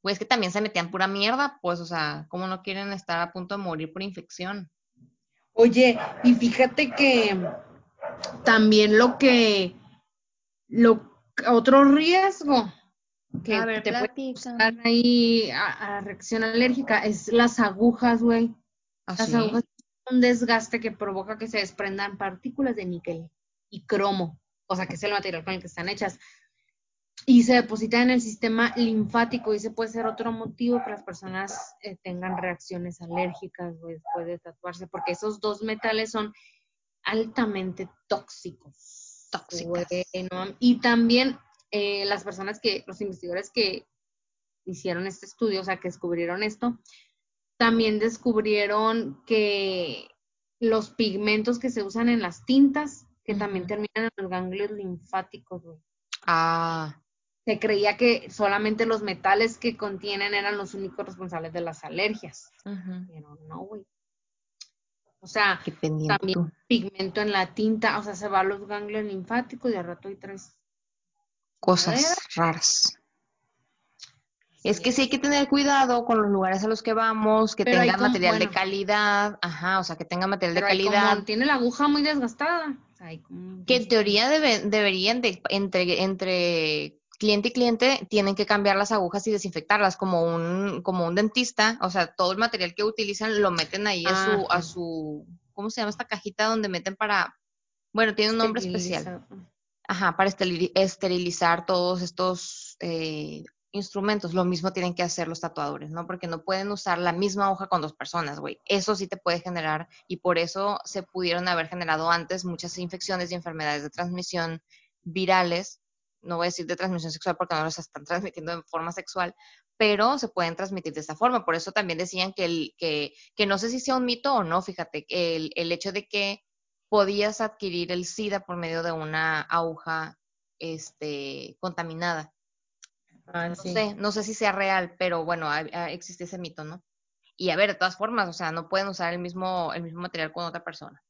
S1: Güey, es que también se metían pura mierda, pues, o sea, ¿cómo no quieren estar a punto de morir por infección?
S2: Oye, y fíjate que también lo que, lo, otro riesgo que
S1: a ver,
S2: te puede ahí a, a reacción alérgica es las agujas, güey.
S1: ¿Ah,
S2: Las
S1: sí?
S2: agujas un desgaste que provoca que se desprendan partículas de níquel y cromo, o sea, que es el material con el que están hechas. Y se depositan en el sistema linfático y ese puede ser otro motivo que las personas eh, tengan reacciones alérgicas después de tatuarse, porque esos dos metales son altamente tóxicos. ¿no? Y también eh, las personas que, los investigadores que hicieron este estudio, o sea, que descubrieron esto, también descubrieron que los pigmentos que se usan en las tintas, que también terminan en los ganglios linfáticos, güey.
S1: Ah.
S2: Se creía que solamente los metales que contienen eran los únicos responsables de las alergias. Pero no, güey. O sea, también pigmento en la tinta, o sea, se va a los ganglios linfáticos y al rato hay tres
S1: cosas raras. Es que sí hay que tener cuidado con los lugares a los que vamos, que tengan material de calidad, ajá, o sea, que tengan material de calidad.
S2: tiene la aguja muy desgastada.
S1: que en teoría deberían de, entre, entre cliente y cliente tienen que cambiar las agujas y desinfectarlas como un, como un dentista, o sea, todo el material que utilizan lo meten ahí a su, a su, ¿cómo se llama esta cajita donde meten para, bueno, tiene un nombre especial. Ajá, para esterilizar todos estos eh, instrumentos, lo mismo tienen que hacer los tatuadores, ¿no? Porque no pueden usar la misma hoja con dos personas, güey. Eso sí te puede generar y por eso se pudieron haber generado antes muchas infecciones y enfermedades de transmisión virales. No voy a decir de transmisión sexual porque no las están transmitiendo de forma sexual, pero se pueden transmitir de esta forma. Por eso también decían que, el, que, que no sé si sea un mito o no, fíjate, el, el hecho de que podías adquirir el SIDA por medio de una aguja este, contaminada Ah, no sé, no sé si sea real, pero bueno, existe ese mito, ¿no? Y a ver, de todas formas, o sea, no pueden usar el mismo, el mismo material con otra persona.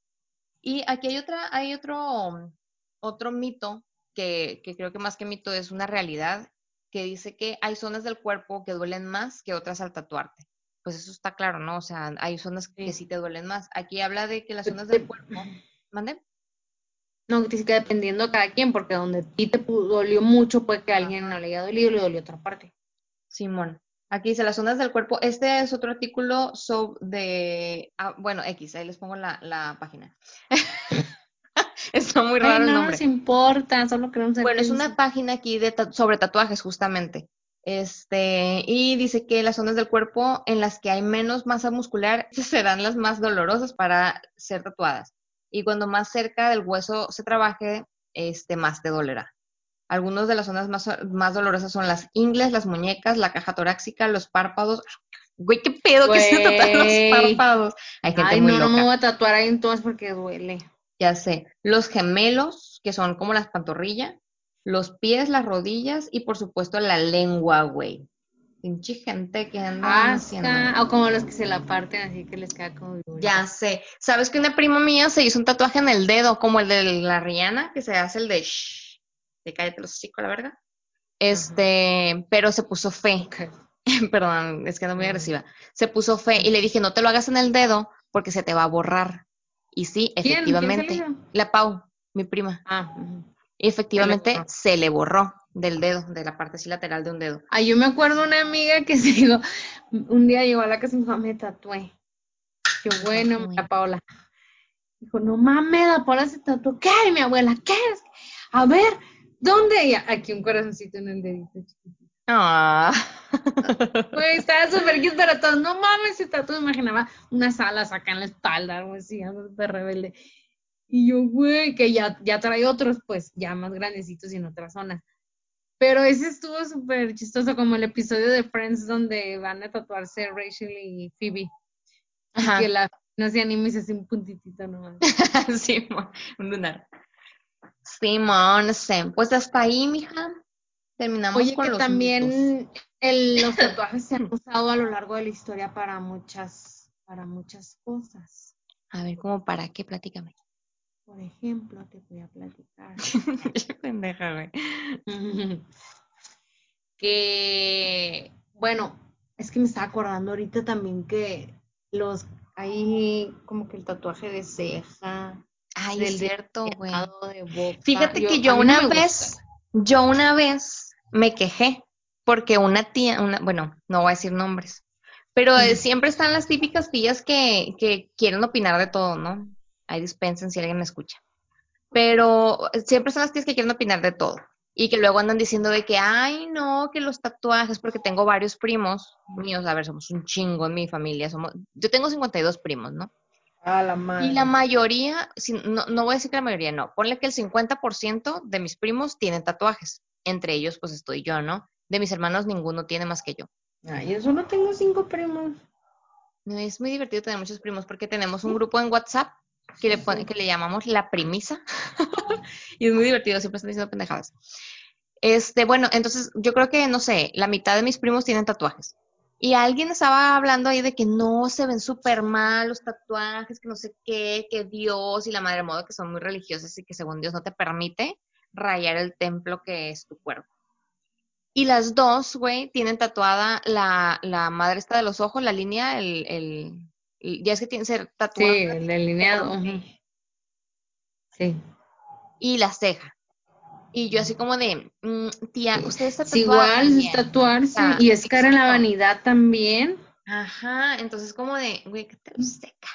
S1: Y aquí hay otra, hay otro, otro mito que, que creo que más que mito es una realidad, que dice que hay zonas del cuerpo que duelen más que otras al tatuarte. Pues eso está claro, ¿no? O sea, hay zonas que sí te duelen más. Aquí habla de que las zonas del cuerpo. ¿Mande?
S2: No, que dependiendo de cada quien, porque donde a ti te dolió mucho, puede que a alguien no le haya dolido y le dolió otra parte.
S1: Simón. Aquí dice las zonas del cuerpo. Este es otro artículo sobre, ah, bueno, X, ahí les pongo la, la página. Está muy raro el nombre. No
S2: nos importa, solo queremos
S1: Bueno, es una página aquí de sobre tatuajes, justamente. Este, y dice que las zonas del cuerpo en las que hay menos masa muscular serán las más dolorosas para ser tatuadas y cuando más cerca del hueso se trabaje, este, más te dolerá. Algunas de las zonas más, más dolorosas son las ingles, las muñecas, la caja torácica, los párpados. Güey, qué pedo que se tatuan los párpados.
S2: Hay gente Ay, muy no, no me voy a tatuar ahí entonces porque duele.
S1: Ya sé. Los gemelos, que son como las pantorrillas, los pies, las rodillas y por supuesto la lengua, güey pinche gente que anda
S2: haciendo. O como los que se la parten así que les queda como
S1: Ya sé. ¿Sabes que una prima mía se hizo un tatuaje en el dedo, como el de la Rihanna, que se hace el de shh, de cállate los chicos, la verdad? Este, pero se puso fe. Perdón, es que ando muy agresiva. Se puso fe y le dije, no te lo hagas en el dedo porque se te va a borrar. Y sí, efectivamente. la Pau, mi prima. Ah. Y efectivamente se le borró del dedo, de la parte así lateral de un dedo.
S2: Ay, yo me acuerdo una amiga que se dijo, un día llegó a la casa y me me tatué. Qué bueno, mi Paola. Dijo, no mames, la Paola se tatuó. ¿Qué? mi abuela, ¿qué es? A ver, ¿dónde? Y aquí un corazoncito en el dedito. Ah. Güey, estaba súper cute, pero todo, no mames, se tatuó. Imaginaba unas alas acá en la espalda, algo así, súper rebelde. Y yo, güey, que ya, ya trae otros, pues, ya más grandecitos y en otras zonas. Pero ese estuvo súper chistoso, como el episodio de Friends donde van a tatuarse Rachel y Phoebe. Ajá. Que la no se anima y se hace un puntitito nomás.
S1: sí, un lunar. Simón, sí, pues hasta ahí, mija. Terminamos
S2: Oye, con que también el, los tatuajes se han usado a lo largo de la historia para muchas, para muchas cosas.
S1: A ver, ¿cómo para qué? Platícame.
S2: Por ejemplo, te voy a platicar.
S1: Pendeja,
S2: que, bueno, es que me estaba acordando ahorita también que los, hay como que el tatuaje de ceja.
S1: Ay, es cierto, güey. Fíjate que yo una vez, yo una vez me quejé porque una tía, una, bueno, no voy a decir nombres, pero siempre están las típicas tías que, que quieren opinar de todo, ¿no? Ahí dispensen si alguien me escucha. Pero siempre son las tías que quieren opinar de todo. Y que luego andan diciendo de que, ay, no, que los tatuajes, porque tengo varios primos míos, a ver, somos un chingo en mi familia. Somos, yo tengo 52 primos, ¿no?
S2: A la madre.
S1: Y la mayoría, no, no voy a decir que la mayoría, no. Ponle que el 50% de mis primos tienen tatuajes. Entre ellos, pues estoy yo, ¿no? De mis hermanos, ninguno tiene más que yo.
S2: Ay, yo solo tengo cinco primos.
S1: No, es muy divertido tener muchos primos porque tenemos un grupo en WhatsApp que le, pone- que le llamamos la primisa. y es muy divertido, siempre están diciendo pendejadas. Este, bueno, entonces yo creo que, no sé, la mitad de mis primos tienen tatuajes. Y alguien estaba hablando ahí de que no se ven súper mal los tatuajes, que no sé qué, que Dios y la madre modo que son muy religiosas y que según Dios no te permite rayar el templo que es tu cuerpo. Y las dos, güey, tienen tatuada la, la madre esta de los ojos, la línea, el, ya es que tiene que ser
S2: Sí,
S1: tatuada
S2: el delineado. Sí.
S1: y la ceja. Y yo así como de, mm, tía, usted está
S2: Sí,
S1: tatuada
S2: igual es tatuarse. Y es cara en la vanidad también.
S1: Ajá, entonces como de, güey, ¿qué te seca?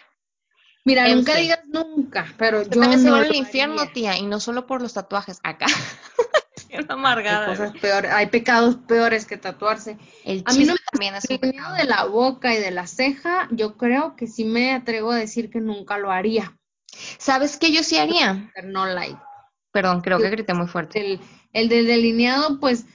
S2: Mira, nunca digas nunca, pero
S1: Usted
S2: yo
S1: también se
S2: no
S1: va
S2: lo
S1: al infierno, tía, y no solo por los tatuajes, acá.
S2: Hay
S1: amargada.
S2: cosas
S1: güey.
S2: peores, hay pecados peores que tatuarse.
S1: El
S2: A mí no
S1: chisme también es un pecado.
S2: de la boca y de la ceja, yo creo que sí me atrevo a decir que nunca lo haría.
S1: ¿Sabes qué yo sí haría?
S2: Pero no like.
S1: Perdón, creo que grité muy fuerte.
S2: El, el del delineado, pues,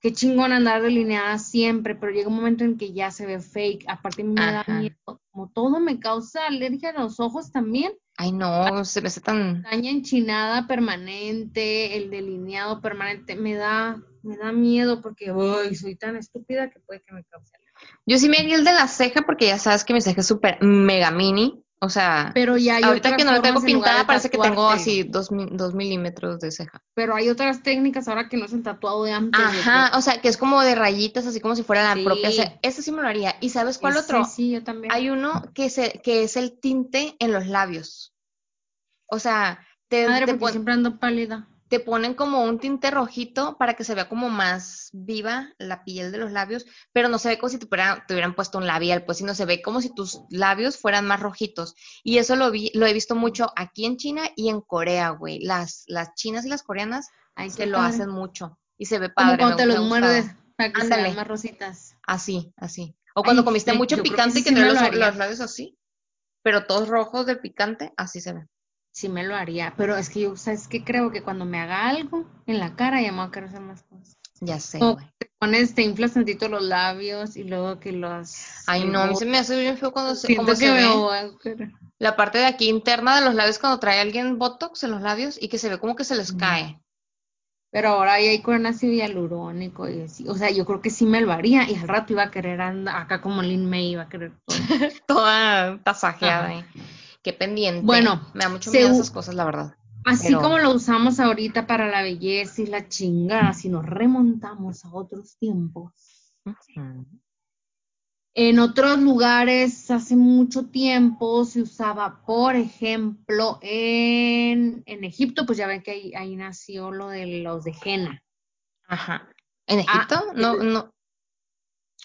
S2: qué chingón andar delineada siempre, pero llega un momento en que ya se ve fake. Aparte me da miedo. Como todo me causa alergia a los ojos también.
S1: Ay, no, se me hace tan...
S2: Caña enchinada permanente, el delineado permanente, me da, me da miedo porque soy tan estúpida que puede que me cause.
S1: Yo sí me haría el de la ceja porque ya sabes que mi ceja es súper mega mini. O sea,
S2: Pero ya hay
S1: ahorita que no la tengo pintada parece que tengo así dos, dos milímetros de ceja.
S2: Pero hay otras técnicas ahora que no es el tatuado de antes. de
S1: Ajá, o sea, que es como de rayitas, así como si fuera la
S2: Sí.
S1: propia ceja. Ese sí me lo haría. ¿Y sabes cuál
S2: Ese
S1: otro?
S2: Sí, yo también.
S1: Hay uno que, se, que es el tinte en los labios. O sea, te,
S2: Madre,
S1: te,
S2: porque siempre ando pálida.
S1: Te ponen como un tinte rojito para que se vea como más viva la piel de los labios, pero no se ve como si te hubieran, te hubieran puesto un labial, pues, sino se ve como si tus labios fueran más rojitos. Y eso lo vi, lo he visto mucho aquí en China y en Corea, güey. Las, las chinas y las coreanas
S2: Ay,
S1: se lo
S2: padre.
S1: hacen mucho y se ve
S2: Como
S1: padre.
S2: cuando
S1: me,
S2: te los muerdes para que
S1: Ándale.
S2: sean más rositas.
S1: Así, así. O cuando
S2: Ay,
S1: comiste mucho
S2: que
S1: picante y que
S2: sí
S1: los, los labios así, pero todos rojos del picante, así se ven.
S2: Sí me lo haría, pero es que yo, ¿sabes qué? Creo que cuando me haga algo en la cara ya me voy a querer hacer más cosas.
S1: Ya sé,
S2: Como
S1: güey.
S2: te pones, te inflas tantito los labios y luego que los...
S1: Ay, no, a mí se me hace bien feo cuando se,
S2: Siento que
S1: se ve. La parte de aquí interna de los labios cuando trae alguien Botox en los labios y que se ve como que se les
S2: Mm.
S1: cae.
S2: Pero ahora ya hay con ácido hialurónico y así. O sea, yo creo que sí me lo haría y al rato iba a querer andar acá como Lin May, iba a querer todo.
S1: Toda tasajeada
S2: Ajá.
S1: ahí. Qué pendiente.
S2: Bueno,
S1: me da mucho miedo esas cosas, la verdad.
S2: Así
S1: Pero-
S2: como lo usamos ahorita para la belleza y la chingada, si nos remontamos a otros tiempos. En otros lugares, hace mucho tiempo, se usaba, por ejemplo, en, en Egipto, pues ya ven que ahí, ahí nació lo de los de henna.
S1: Ajá. ¿En
S2: Ah,
S1: Egipto? no,
S2: el-
S1: no.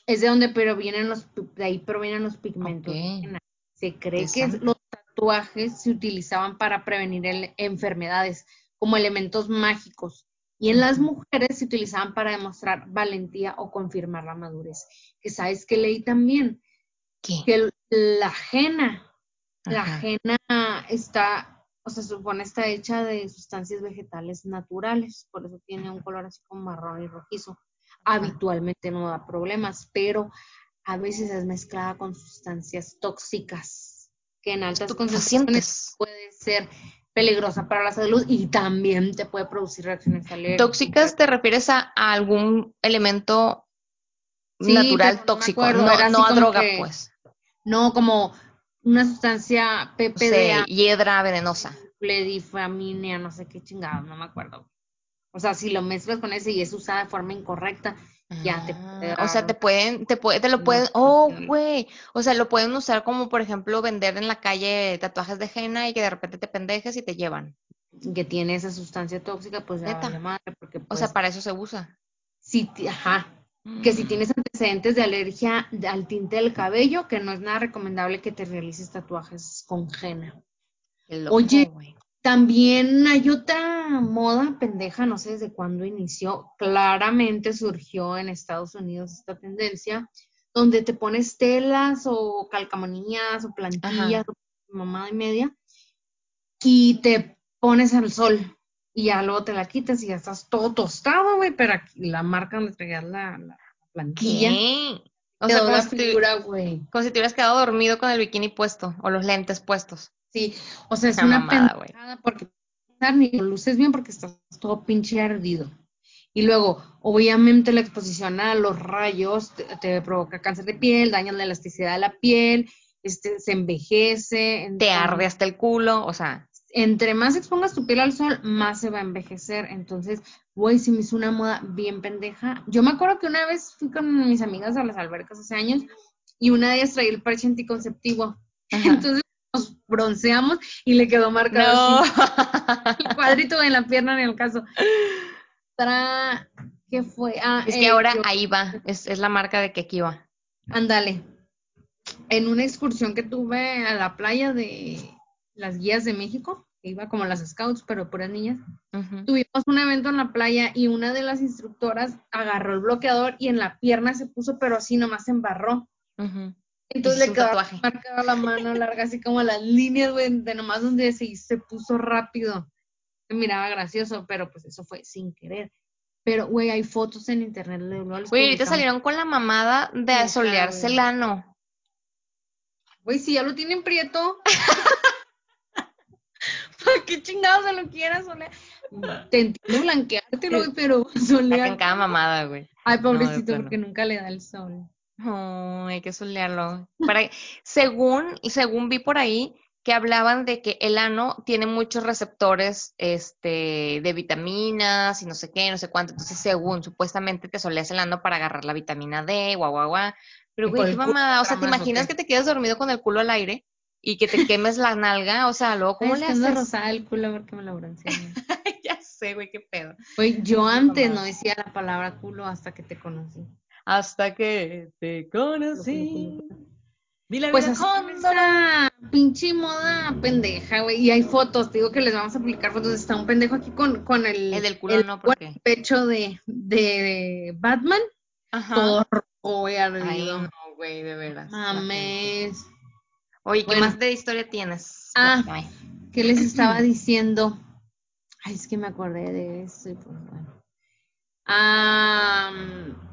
S2: Es de donde provienen los, pi- de ahí provienen los pigmentos de. Se cree que
S1: Interesante.
S2: los tatuajes se utilizaban para prevenir el- enfermedades como elementos mágicos. Y en las mujeres se utilizaban para demostrar valentía o confirmar la madurez. Que sabes que leí también
S1: ¿Qué?
S2: que la henna La
S1: Ajá.
S2: henna está, o sea, se supone está hecha de sustancias vegetales naturales, por eso tiene un color así como marrón y rojizo. Habitualmente no da problemas, pero a veces es mezclada con sustancias tóxicas, que en altas concentraciones puede ser peligrosa para la salud y también te puede producir reacciones alérgicas.
S1: ¿Tóxicas te refieres a, a algún elemento
S2: Sí,
S1: natural
S2: no
S1: tóxico?
S2: acuerdo,
S1: no a droga,
S2: que-
S1: pues.
S2: No, como una sustancia PPDA.
S1: hiedra venenosa.
S2: pledifamina, no sé qué chingado, no me acuerdo. O sea, si lo mezclas con ese y es usada de forma incorrecta, ya te puede
S1: Ah, o sea, te pueden, te puede, te lo pueden, oh, güey, o sea, lo pueden usar como, por ejemplo, vender en la calle tatuajes de henna y que de repente te pendejes y te llevan.
S2: que tiene esa sustancia tóxica, pues ya vale madre, porque
S1: O
S2: pues,
S1: sea, para eso se usa.
S2: si, ajá, que si tienes antecedentes de alergia al tinte del cabello, que no es nada recomendable que te realices tatuajes con henna.
S1: Loco,
S2: Oye,
S1: güey.
S2: También hay otra moda pendeja, no sé desde cuándo inició, claramente surgió en Estados Unidos esta tendencia, donde te pones telas o calcamonías o plantillas
S1: Ajá.
S2: o mamada y media, y te pones al sol y ya luego te la quitas y ya estás todo tostado, güey, pero aquí la marca donde traías la, la plantilla.
S1: ¿Qué? O sea, como si,
S2: figura, güey.
S1: como si te hubieras quedado dormido con el bikini puesto o los lentes puestos.
S2: Sí, o sea, es
S1: Una
S2: una
S1: mamada,
S2: pendejada porque ni lo luces bien porque estás todo pinche ardido. Y luego, obviamente, la exposición a los rayos te, te provoca cáncer de piel, daña la elasticidad de la piel, este, se envejece.
S1: Te arde hasta el culo, o sea,
S2: Entre más expongas tu piel al sol, más se va a envejecer. Entonces, güey, se me hizo una moda bien pendeja. Yo me acuerdo que una vez fui con mis amigas a las albercas hace años y una de ellas traía el parche anticonceptivo.
S1: Ajá.
S2: Entonces nos bronceamos y le quedó marcado
S1: no.
S2: así el cuadrito en la pierna en el caso. Tra... ¿Qué fue? Ah,
S1: es que
S2: eh,
S1: ahora
S2: yo-
S1: ahí va, es, es la marca de que aquí va.
S2: Ándale. En una excursión que tuve a la playa de las guías de México, que iba como las scouts, pero puras niñas, tuvimos un evento en la playa y una de las instructoras agarró el bloqueador y en la pierna se puso, pero así nomás se embarró. Entonces le quedó marcada la mano larga, así como las líneas, güey, de nomás donde se, se puso rápido. Se miraba gracioso, pero pues eso fue sin querer. Pero, güey, hay fotos en internet.
S1: Güey, ahorita salieron con la mamada de
S2: Hija,
S1: solearse el ano.
S2: Güey, si ya lo tienen prieto. ¿Para qué chingados se lo quieras solear? Te entiendo blanqueártelo, güey, pero solear.
S1: cada mamada, güey.
S2: Ay, pobrecito, porque nunca le da el sol.
S1: No, hay que solearlo. Para, según, según vi por ahí que hablaban de que el ano tiene muchos receptores este, de vitaminas y no sé qué, no sé cuánto. Entonces, según, supuestamente te soleas el ano para agarrar la vitamina D, guau, guau, guau. Pero, güey, qué mamada. O sea, ¿te
S2: entra más, ¿o
S1: imaginas que te quedas dormido con el culo al aire y que te quemes la nalga? O sea, luego, ¿cómo
S2: Ay,
S1: le haces?
S2: rosada el culo porque me lo bronceé.
S1: ya sé, güey, qué pedo.
S2: Güey, yo antes no decía la palabra culo hasta que te conocí.
S1: Hasta que te conocí. Vi la
S2: Pues esa pinche moda pendeja, güey. Y hay fotos, te digo que les vamos a aplicar fotos. Está un pendejo aquí con, con el,
S1: El del culo no, ¿por qué?
S2: pecho de, de Batman.
S1: Ajá.
S2: Todo rojo, güey,
S1: Ay,
S2: ardido.
S1: no, güey, de veras.
S2: Mames.
S1: Oye, ¿qué
S2: Bueno.
S1: más de historia tienes?
S2: Ah. ¿Qué les estaba diciendo? Ay, es que me acordé de eso y pues bueno. Ah,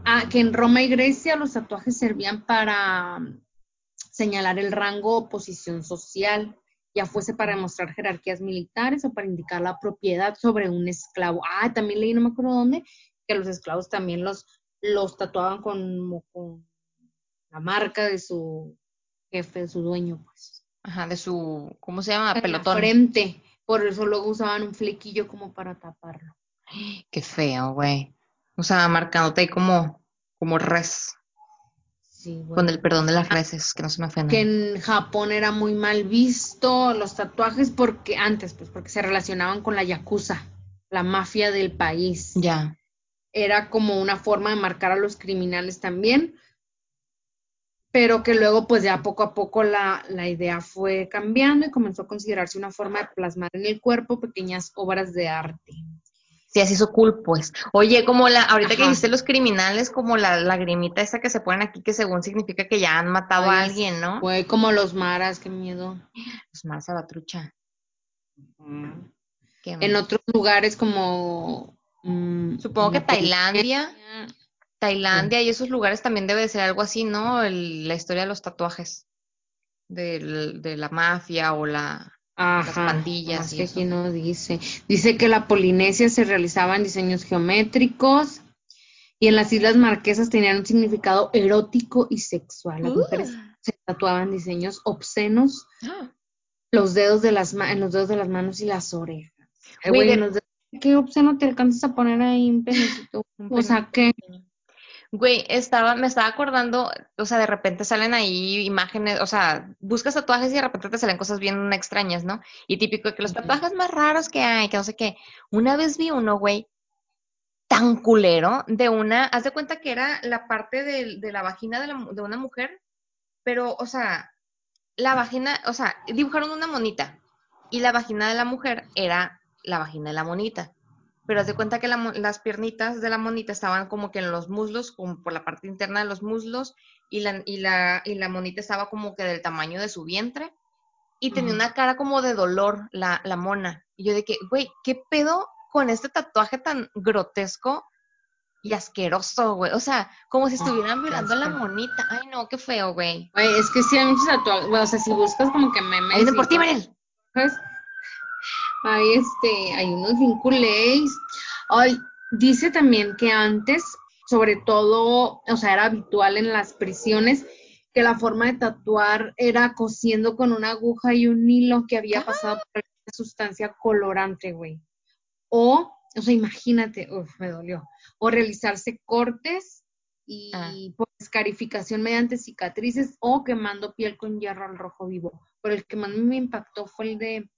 S2: ah, que en Roma y Grecia los tatuajes servían para mm, señalar el rango o posición social, ya fuese para demostrar jerarquías militares o para indicar la propiedad sobre un esclavo. Ah, también leí, no me acuerdo dónde, que los esclavos también los, los tatuaban con, con la marca de su jefe, de su dueño, pues.
S1: Ajá, de su, ¿cómo se llama?
S2: en la
S1: Pelotón.
S2: frente. Por eso luego usaban un flequillo como para taparlo.
S1: Qué feo, güey. O sea, marcándote ahí como, como res,
S2: Sí, güey.
S1: con el perdón de las reses, que no se me ofendan.
S2: que en Japón era muy mal visto los tatuajes porque antes, pues porque se relacionaban con la yakuza, la mafia del país.
S1: Ya.
S2: Era como una forma de marcar a los criminales también, pero que luego pues ya poco a poco la, la idea fue cambiando y comenzó a considerarse una forma de plasmar en el cuerpo pequeñas obras de arte.
S1: Sí, así hizo cool, pues. Oye, como la, ahorita que dijiste los criminales, como la lagrimita esa que se ponen aquí, que según significa que ya han matado a alguien, ¿no?
S2: Fue como los maras, qué miedo.
S1: Pues más salvatrucha. Qué
S2: En otros lugares como... mm,
S1: Supongo que Tailandia, Tailandia y esos lugares también debe de ser algo así, ¿no? El- la historia de los tatuajes. De la mafia o la...
S2: Ajá,
S1: pandillas
S2: que aquí no dice. Dice que la Polinesia se realizaban diseños geométricos y en las Islas Marquesas tenían un significado erótico y sexual. Las
S1: Uh.
S2: mujeres se tatuaban diseños obscenos,
S1: ¡Ah!
S2: los dedos de las en los dedos de las manos y las orejas.
S1: De-
S2: dedos- ¿Qué obsceno te alcanzas a poner ahí un penecito? O sea, que
S1: Güey, estaba, me estaba acordando, o sea, de repente salen ahí imágenes, o sea, buscas tatuajes y de repente te salen cosas bien extrañas, ¿no? Y típico de que los tatuajes más raros que hay, que no sé qué. Una vez vi uno, güey, tan culero, de una, haz de cuenta que era la parte del- de, la vagina de, la de una mujer, pero, o sea, la vagina, o sea, dibujaron una monita y la vagina de la mujer era la vagina de la monita. Pero haz de cuenta que la las piernitas de la monita estaban como que en los muslos, como por la parte interna de los muslos, y la, y la, y la monita estaba como que del tamaño de su vientre. y tenía una cara como de dolor, la, la mona. Y yo de que, güey, ¿qué pedo con este tatuaje tan grotesco y asqueroso, güey? O sea, como si
S2: Ah,
S1: estuvieran
S2: qué
S1: violando a la monita. Ay, no, qué feo, güey.
S2: Güey, es que sí hay muchos tatuajes. Bueno, o sea, si buscas como que memes. Y
S1: por ti.
S2: Hay este, hay unos bien culés. Ay, dice también que antes, sobre todo, o sea, era habitual en las prisiones que la forma de tatuar era cosiendo con una aguja y un hilo que había pasado por una sustancia colorante, güey. O, o sea, imagínate, uf, me dolió. O realizarse cortes y
S1: Ah.
S2: pues, escarificación mediante cicatrices o quemando piel con hierro al rojo vivo. Pero el que más me impactó fue el de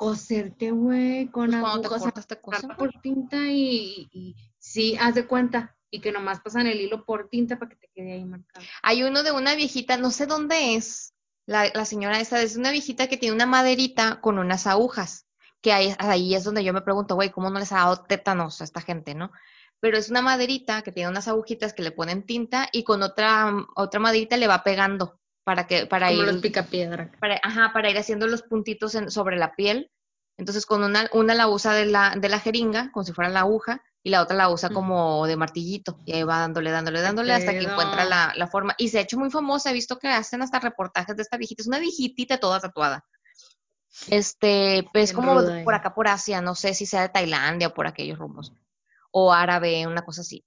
S2: coserte, güey, con
S1: Pues cuando te cortas cosen,
S2: por tinta y, y sí, haz de cuenta. Y que nomás pasan el hilo por tinta para que te quede ahí marcado.
S1: Hay uno de una viejita, no sé dónde es, la, la señora esta, es una viejita que tiene una maderita con unas agujas, que ahí, ahí es donde yo me pregunto, güey, ¿cómo no les ha dado tétanos a esta gente, no? Pero es una maderita que tiene unas agujitas que le ponen tinta y con otra, otra maderita le va pegando para que, para
S2: Como
S1: ir,
S2: los picapiedra.
S1: para, ajá, para ir haciendo los puntitos en- sobre la piel. Entonces con una, una la usa de la, de la jeringa, como si fuera la aguja, y la otra la usa como de martillito. Y ahí va dándole, dándole,
S2: ¿Qué
S1: dándole hasta que encuentra la, la forma. Y se ha hecho muy famosa, he visto que hacen hasta reportajes de esta viejita. Es una viejitita toda tatuada. Este, pues
S2: Bien
S1: como
S2: ruda
S1: por
S2: ella.
S1: acá por Asia, no sé si sea de Tailandia o por aquellos rumbos. O árabe, una cosa así.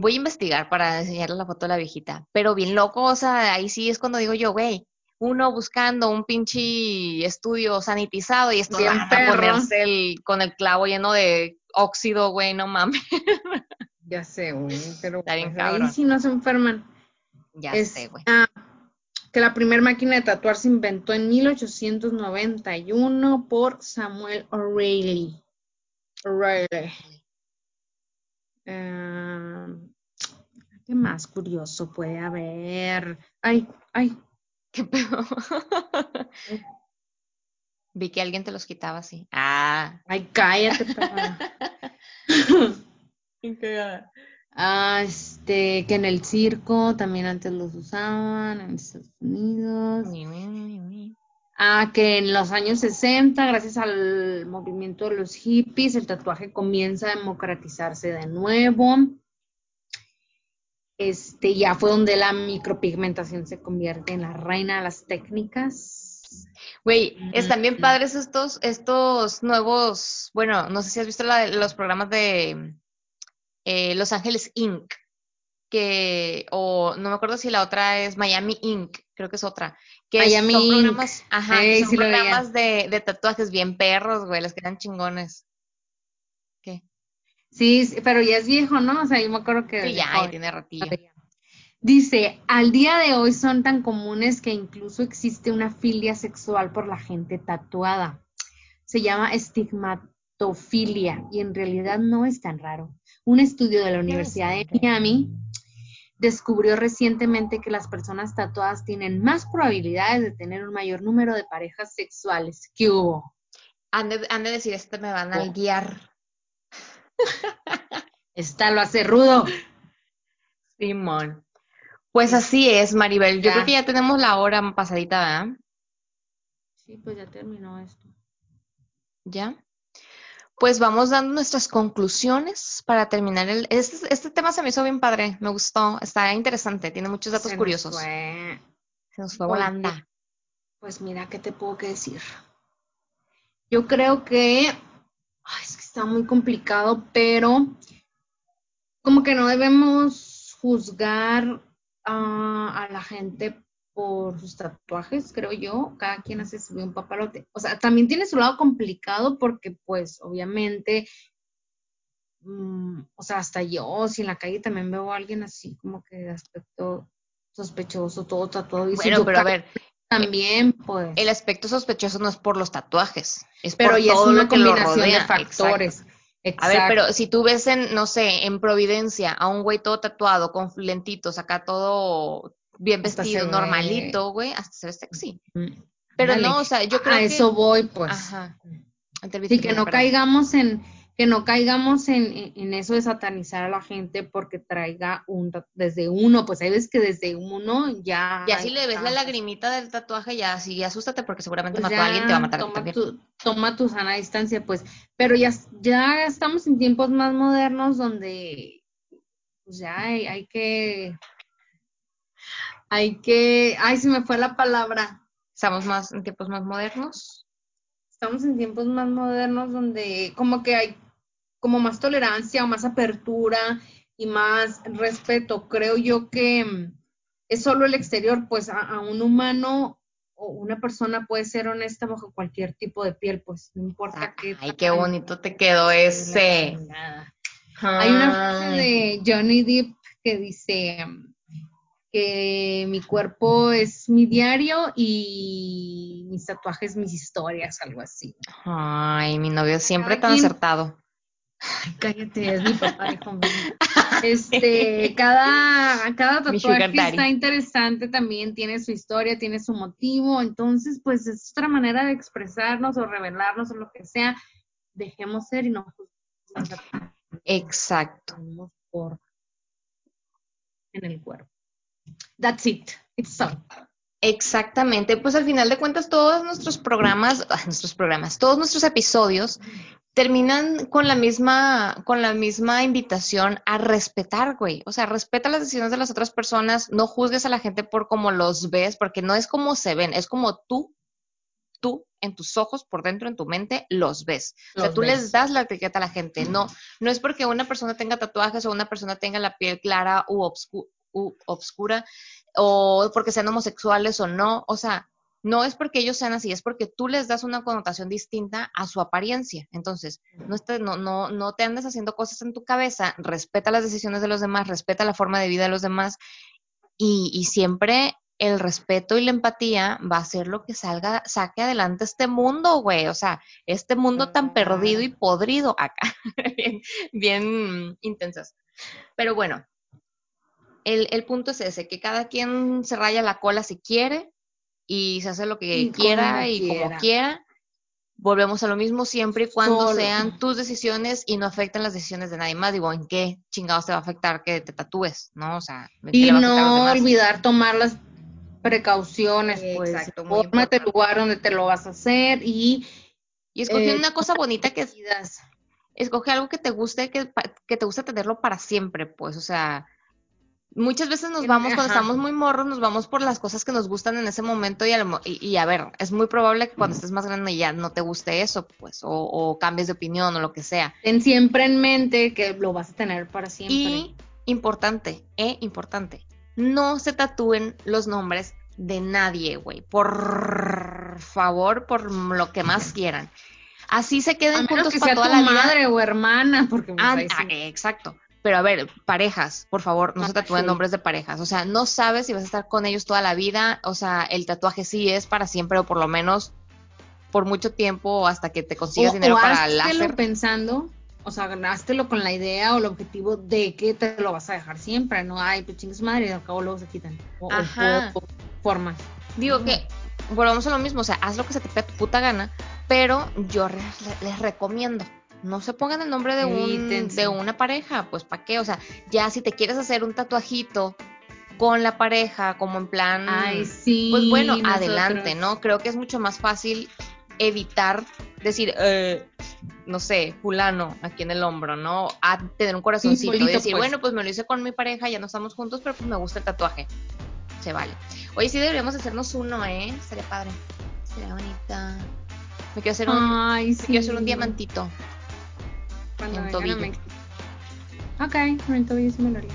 S1: Voy a investigar para enseñarles la foto de la viejita. Pero bien loco, o sea, ahí sí es cuando digo yo, güey, uno buscando un pinche estudio sanitizado y van a ponerse el, con el clavo lleno de óxido, güey, no mames.
S2: Ya sé, güey, pero
S1: Está bien
S2: pues, ahí sí no se enferman.
S1: Ya
S2: Es,
S1: sé, güey.
S2: ah, que la primera máquina de tatuar se inventó en 1891 por Samuel O'Reilly. O'Reilly. ¿Qué más curioso puede haber? Ay, ay,
S1: ¿Qué pedo? Vi que alguien te los quitaba así. Ah.
S2: ay, cállate.
S1: Qué.
S2: Ah, este, que en el circo también antes los usaban en Estados Unidos. Ah, que en los años 60, gracias al movimiento de los hippies, el tatuaje comienza a democratizarse de nuevo. Este, ya fue donde la micropigmentación se convierte en la reina de las técnicas.
S1: Güey, están bien padres estos, estos nuevos, bueno, no sé si has visto la- los programas de eh, Los Ángeles Inc., que, o no me acuerdo si la otra es Miami Inc., creo que es otra, que
S2: Miami
S1: son
S2: Inc.
S1: programas, ajá, que
S2: Ey,
S1: son
S2: sí
S1: programas de, de tatuajes bien perros, güey, les quedan chingones. ¿Qué?
S2: Sí, sí, pero ya es viejo, ¿no? O sea, yo me acuerdo que
S1: Sí, ya, ya tiene
S2: lo
S1: ratillo.
S2: Dice, al día de hoy son tan comunes que incluso existe una filia sexual por la gente tatuada. Se llama estigmatofilia y en realidad no es tan raro. Un estudio de la Universidad de. Miami descubrió recientemente que las personas tatuadas tienen más probabilidades de tener un mayor número de parejas sexuales. ¿Qué hubo?
S1: Han de, han de decir, este me van a
S2: Oh.
S1: guiar.
S2: Está lo hace rudo.
S1: Simón. Pues así es, Maribel. Yo
S2: Ya.
S1: creo que ya tenemos la hora pasadita, ¿verdad?
S2: Sí, pues ya terminó esto.
S1: ¿Ya? Pues vamos dando nuestras conclusiones para terminar el... Este, este tema se me hizo bien padre, me gustó, está interesante, tiene muchos datos
S2: Se nos
S1: curiosos.
S2: fue.
S1: Se nos fue volando.
S2: Pues mira, ¿qué te puedo que decir? Yo creo que está muy complicado, pero como que no debemos juzgar a, a la gente por sus tatuajes, creo yo. Cada quien hace su bien papalote. O sea, también tiene su lado complicado porque, pues, obviamente, mm, o sea, hasta yo, si en la calle también veo a alguien así, como que de aspecto sospechoso, todo tatuado. Dice,
S1: Bueno, pero a ver,
S2: también, pues.
S1: el aspecto sospechoso no es por los tatuajes, es
S2: Pero
S1: por
S2: ya es una
S1: lo que lo
S2: combinación de factores.
S1: Exacto. A ver, pero si tú ves en, no sé, en Providencia a un güey todo tatuado, con lentitos, acá todo bien
S2: Hasta
S1: vestido,
S2: ve-
S1: normalito, güey, hasta se ve sexy.
S2: Mm,
S1: Pero no, o sea, yo creo
S2: a
S1: que...
S2: eso voy, pues.
S1: Ajá.
S2: Sí, que no caigamos en que no caigamos en, en, eso de satanizar a la gente porque traiga un desde uno, pues hay veces que desde uno ya.
S1: Ya si le ves la lagrimita del tatuaje, ya sí, asústate porque seguramente pues mató a alguien te va a matar
S2: toma Tu, toma tu sana distancia, pues. Pero ya, ya estamos en tiempos más modernos donde pues ya hay, hay que. Hay que. Ay, se me fue la palabra.
S1: Estamos más en tiempos más modernos.
S2: Estamos en tiempos más modernos donde como que hay como más tolerancia o más apertura y más respeto. Creo yo que mm, es solo el exterior, pues a, un humano o una persona puede ser honesta bajo cualquier tipo de piel, pues no importa qué.
S1: Ay, qué bonito te quedó ese.
S2: Hay una frase de Johnny Depp que dice que mi cuerpo es mi diario y mis tatuajes mis historias, algo así.
S1: Ay, mi novio siempre tan acertado.
S2: Cállate, es mi papá, hijo Este, cada, cada tatuaje está interesante también, tiene su historia, tiene su motivo, entonces, pues es otra manera de expresarnos o revelarnos o lo que sea. Dejemos ser y no
S1: Exacto.
S2: Por en el cuerpo. That's it. It's all.
S1: Exactamente, pues al final de cuentas todos nuestros programas, nuestros programas, todos nuestros episodios terminan con la misma, con la misma invitación a respetar, güey. O sea, respeta las decisiones de las otras personas, no juzgues a la gente por cómo los ves, porque no es como se ven, es como tú, tú en tus ojos, por dentro, en tu mente, los ves. o sea, tú les das la etiqueta a la gente. No, no es porque una persona tenga tatuajes o una persona tenga la piel clara u, u obscura o porque sean homosexuales o no. O sea, no es porque ellos sean así, es porque tú les das una connotación distinta a su apariencia. Entonces, no, no, no, no te andes haciendo cosas en tu cabeza, respeta las decisiones de los demás, respeta la forma de vida de los demás y, y siempre el respeto y la empatía va a ser lo que salga, saque adelante este mundo, güey. O sea, este mundo tan perdido y podrido acá. bien, bien intensas. Pero bueno, el, el, punto es ese, que cada quien se raya la cola si quiere, y se hace lo que quiera y como quiera. Volvemos a lo mismo siempre y cuando sean tus decisiones y no afecten las decisiones de nadie más. Digo, ¿en qué chingados te va a afectar que te tatúes? ¿No? O sea,
S2: y no olvidar tomar las precauciones, pues. Exacto, el lugar donde te lo vas a hacer y.
S1: Y escoge una cosa bonita que. Escoge algo que te guste, que, que te guste tenerlo para siempre, pues. O sea, muchas veces nos vamos, cuando estamos muy morros, nos vamos por las cosas que nos gustan en ese momento y a, y, a ver, es muy probable que cuando estés más grande ya no te guste eso, pues, o, cambies de opinión o lo que sea.
S2: Ten siempre en mente que lo vas a tener para siempre.
S1: Y importante, eh, importante, no se tatúen los nombres de nadie, güey, por favor, por lo que más quieran. Así se queden juntos para toda la
S2: madre o hermana, porque
S1: ah, ah, exacto pero a ver, parejas, por favor, no se tatúen nombres de parejas. O sea, no sabes si vas a estar con ellos toda la vida. O sea, el tatuaje sí es para siempre o por lo menos por mucho tiempo hasta que te consigas dinero para el láser.
S2: pensando, o sea, háztelo con la idea o el objetivo de que te lo vas a dejar siempre. No, ay, pues chingues madre, y al cabo luego se quitan. O, Ajá. formas.
S1: Digo que volvamos a lo mismo, o sea, haz lo que se te pega tu puta gana, pero yo les recomiendo no se pongan el nombre de, un, de una pareja, pues ¿para qué? O sea, ya si te quieres hacer un tatuajito con la pareja, como en plan, pues bueno, adelante, ¿no? Creo que es mucho más fácil evitar decir, eh, no sé, fulano aquí en el hombro, ¿no? A tener un corazoncito y decir, pues. bueno, pues me lo hice con mi pareja, ya no estamos juntos, pero pues me gusta el tatuaje. Se vale. Oye, sí deberíamos hacernos uno, ¿eh? Sería padre. Sería bonita. Me quiero hacer un, me quiero hacer un diamantito.
S2: Cuando en tobillo. Ok, en tobillo sí me lo haría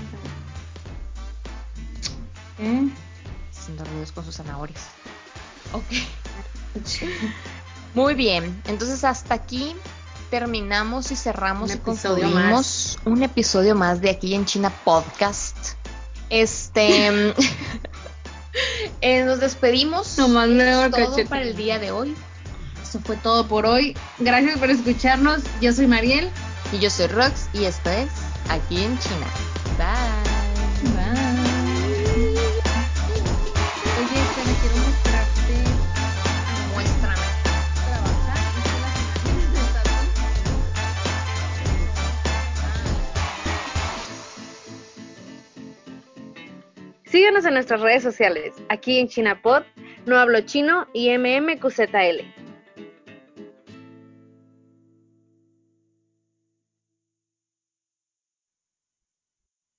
S1: ¿Eh? Haciendo ruidos con sus zanahorias. Ok. Muy bien, entonces hasta aquí terminamos y cerramos un y concluimos un episodio más de aquí en China Podcast. Este eh, nos despedimos.
S2: Nomás me
S1: todo para el día de hoy.
S2: Eso fue todo por hoy. Gracias por escucharnos. Yo soy Mariel.
S1: Y yo soy Rox y esto es Aquí en China. Bye. Bye.
S2: Oye, Estela, quiero mostrarte.
S1: Muéstrame.
S2: Síguenos en nuestras redes sociales, aquí en ChinaPod, No Hablo Chino y MMQZL.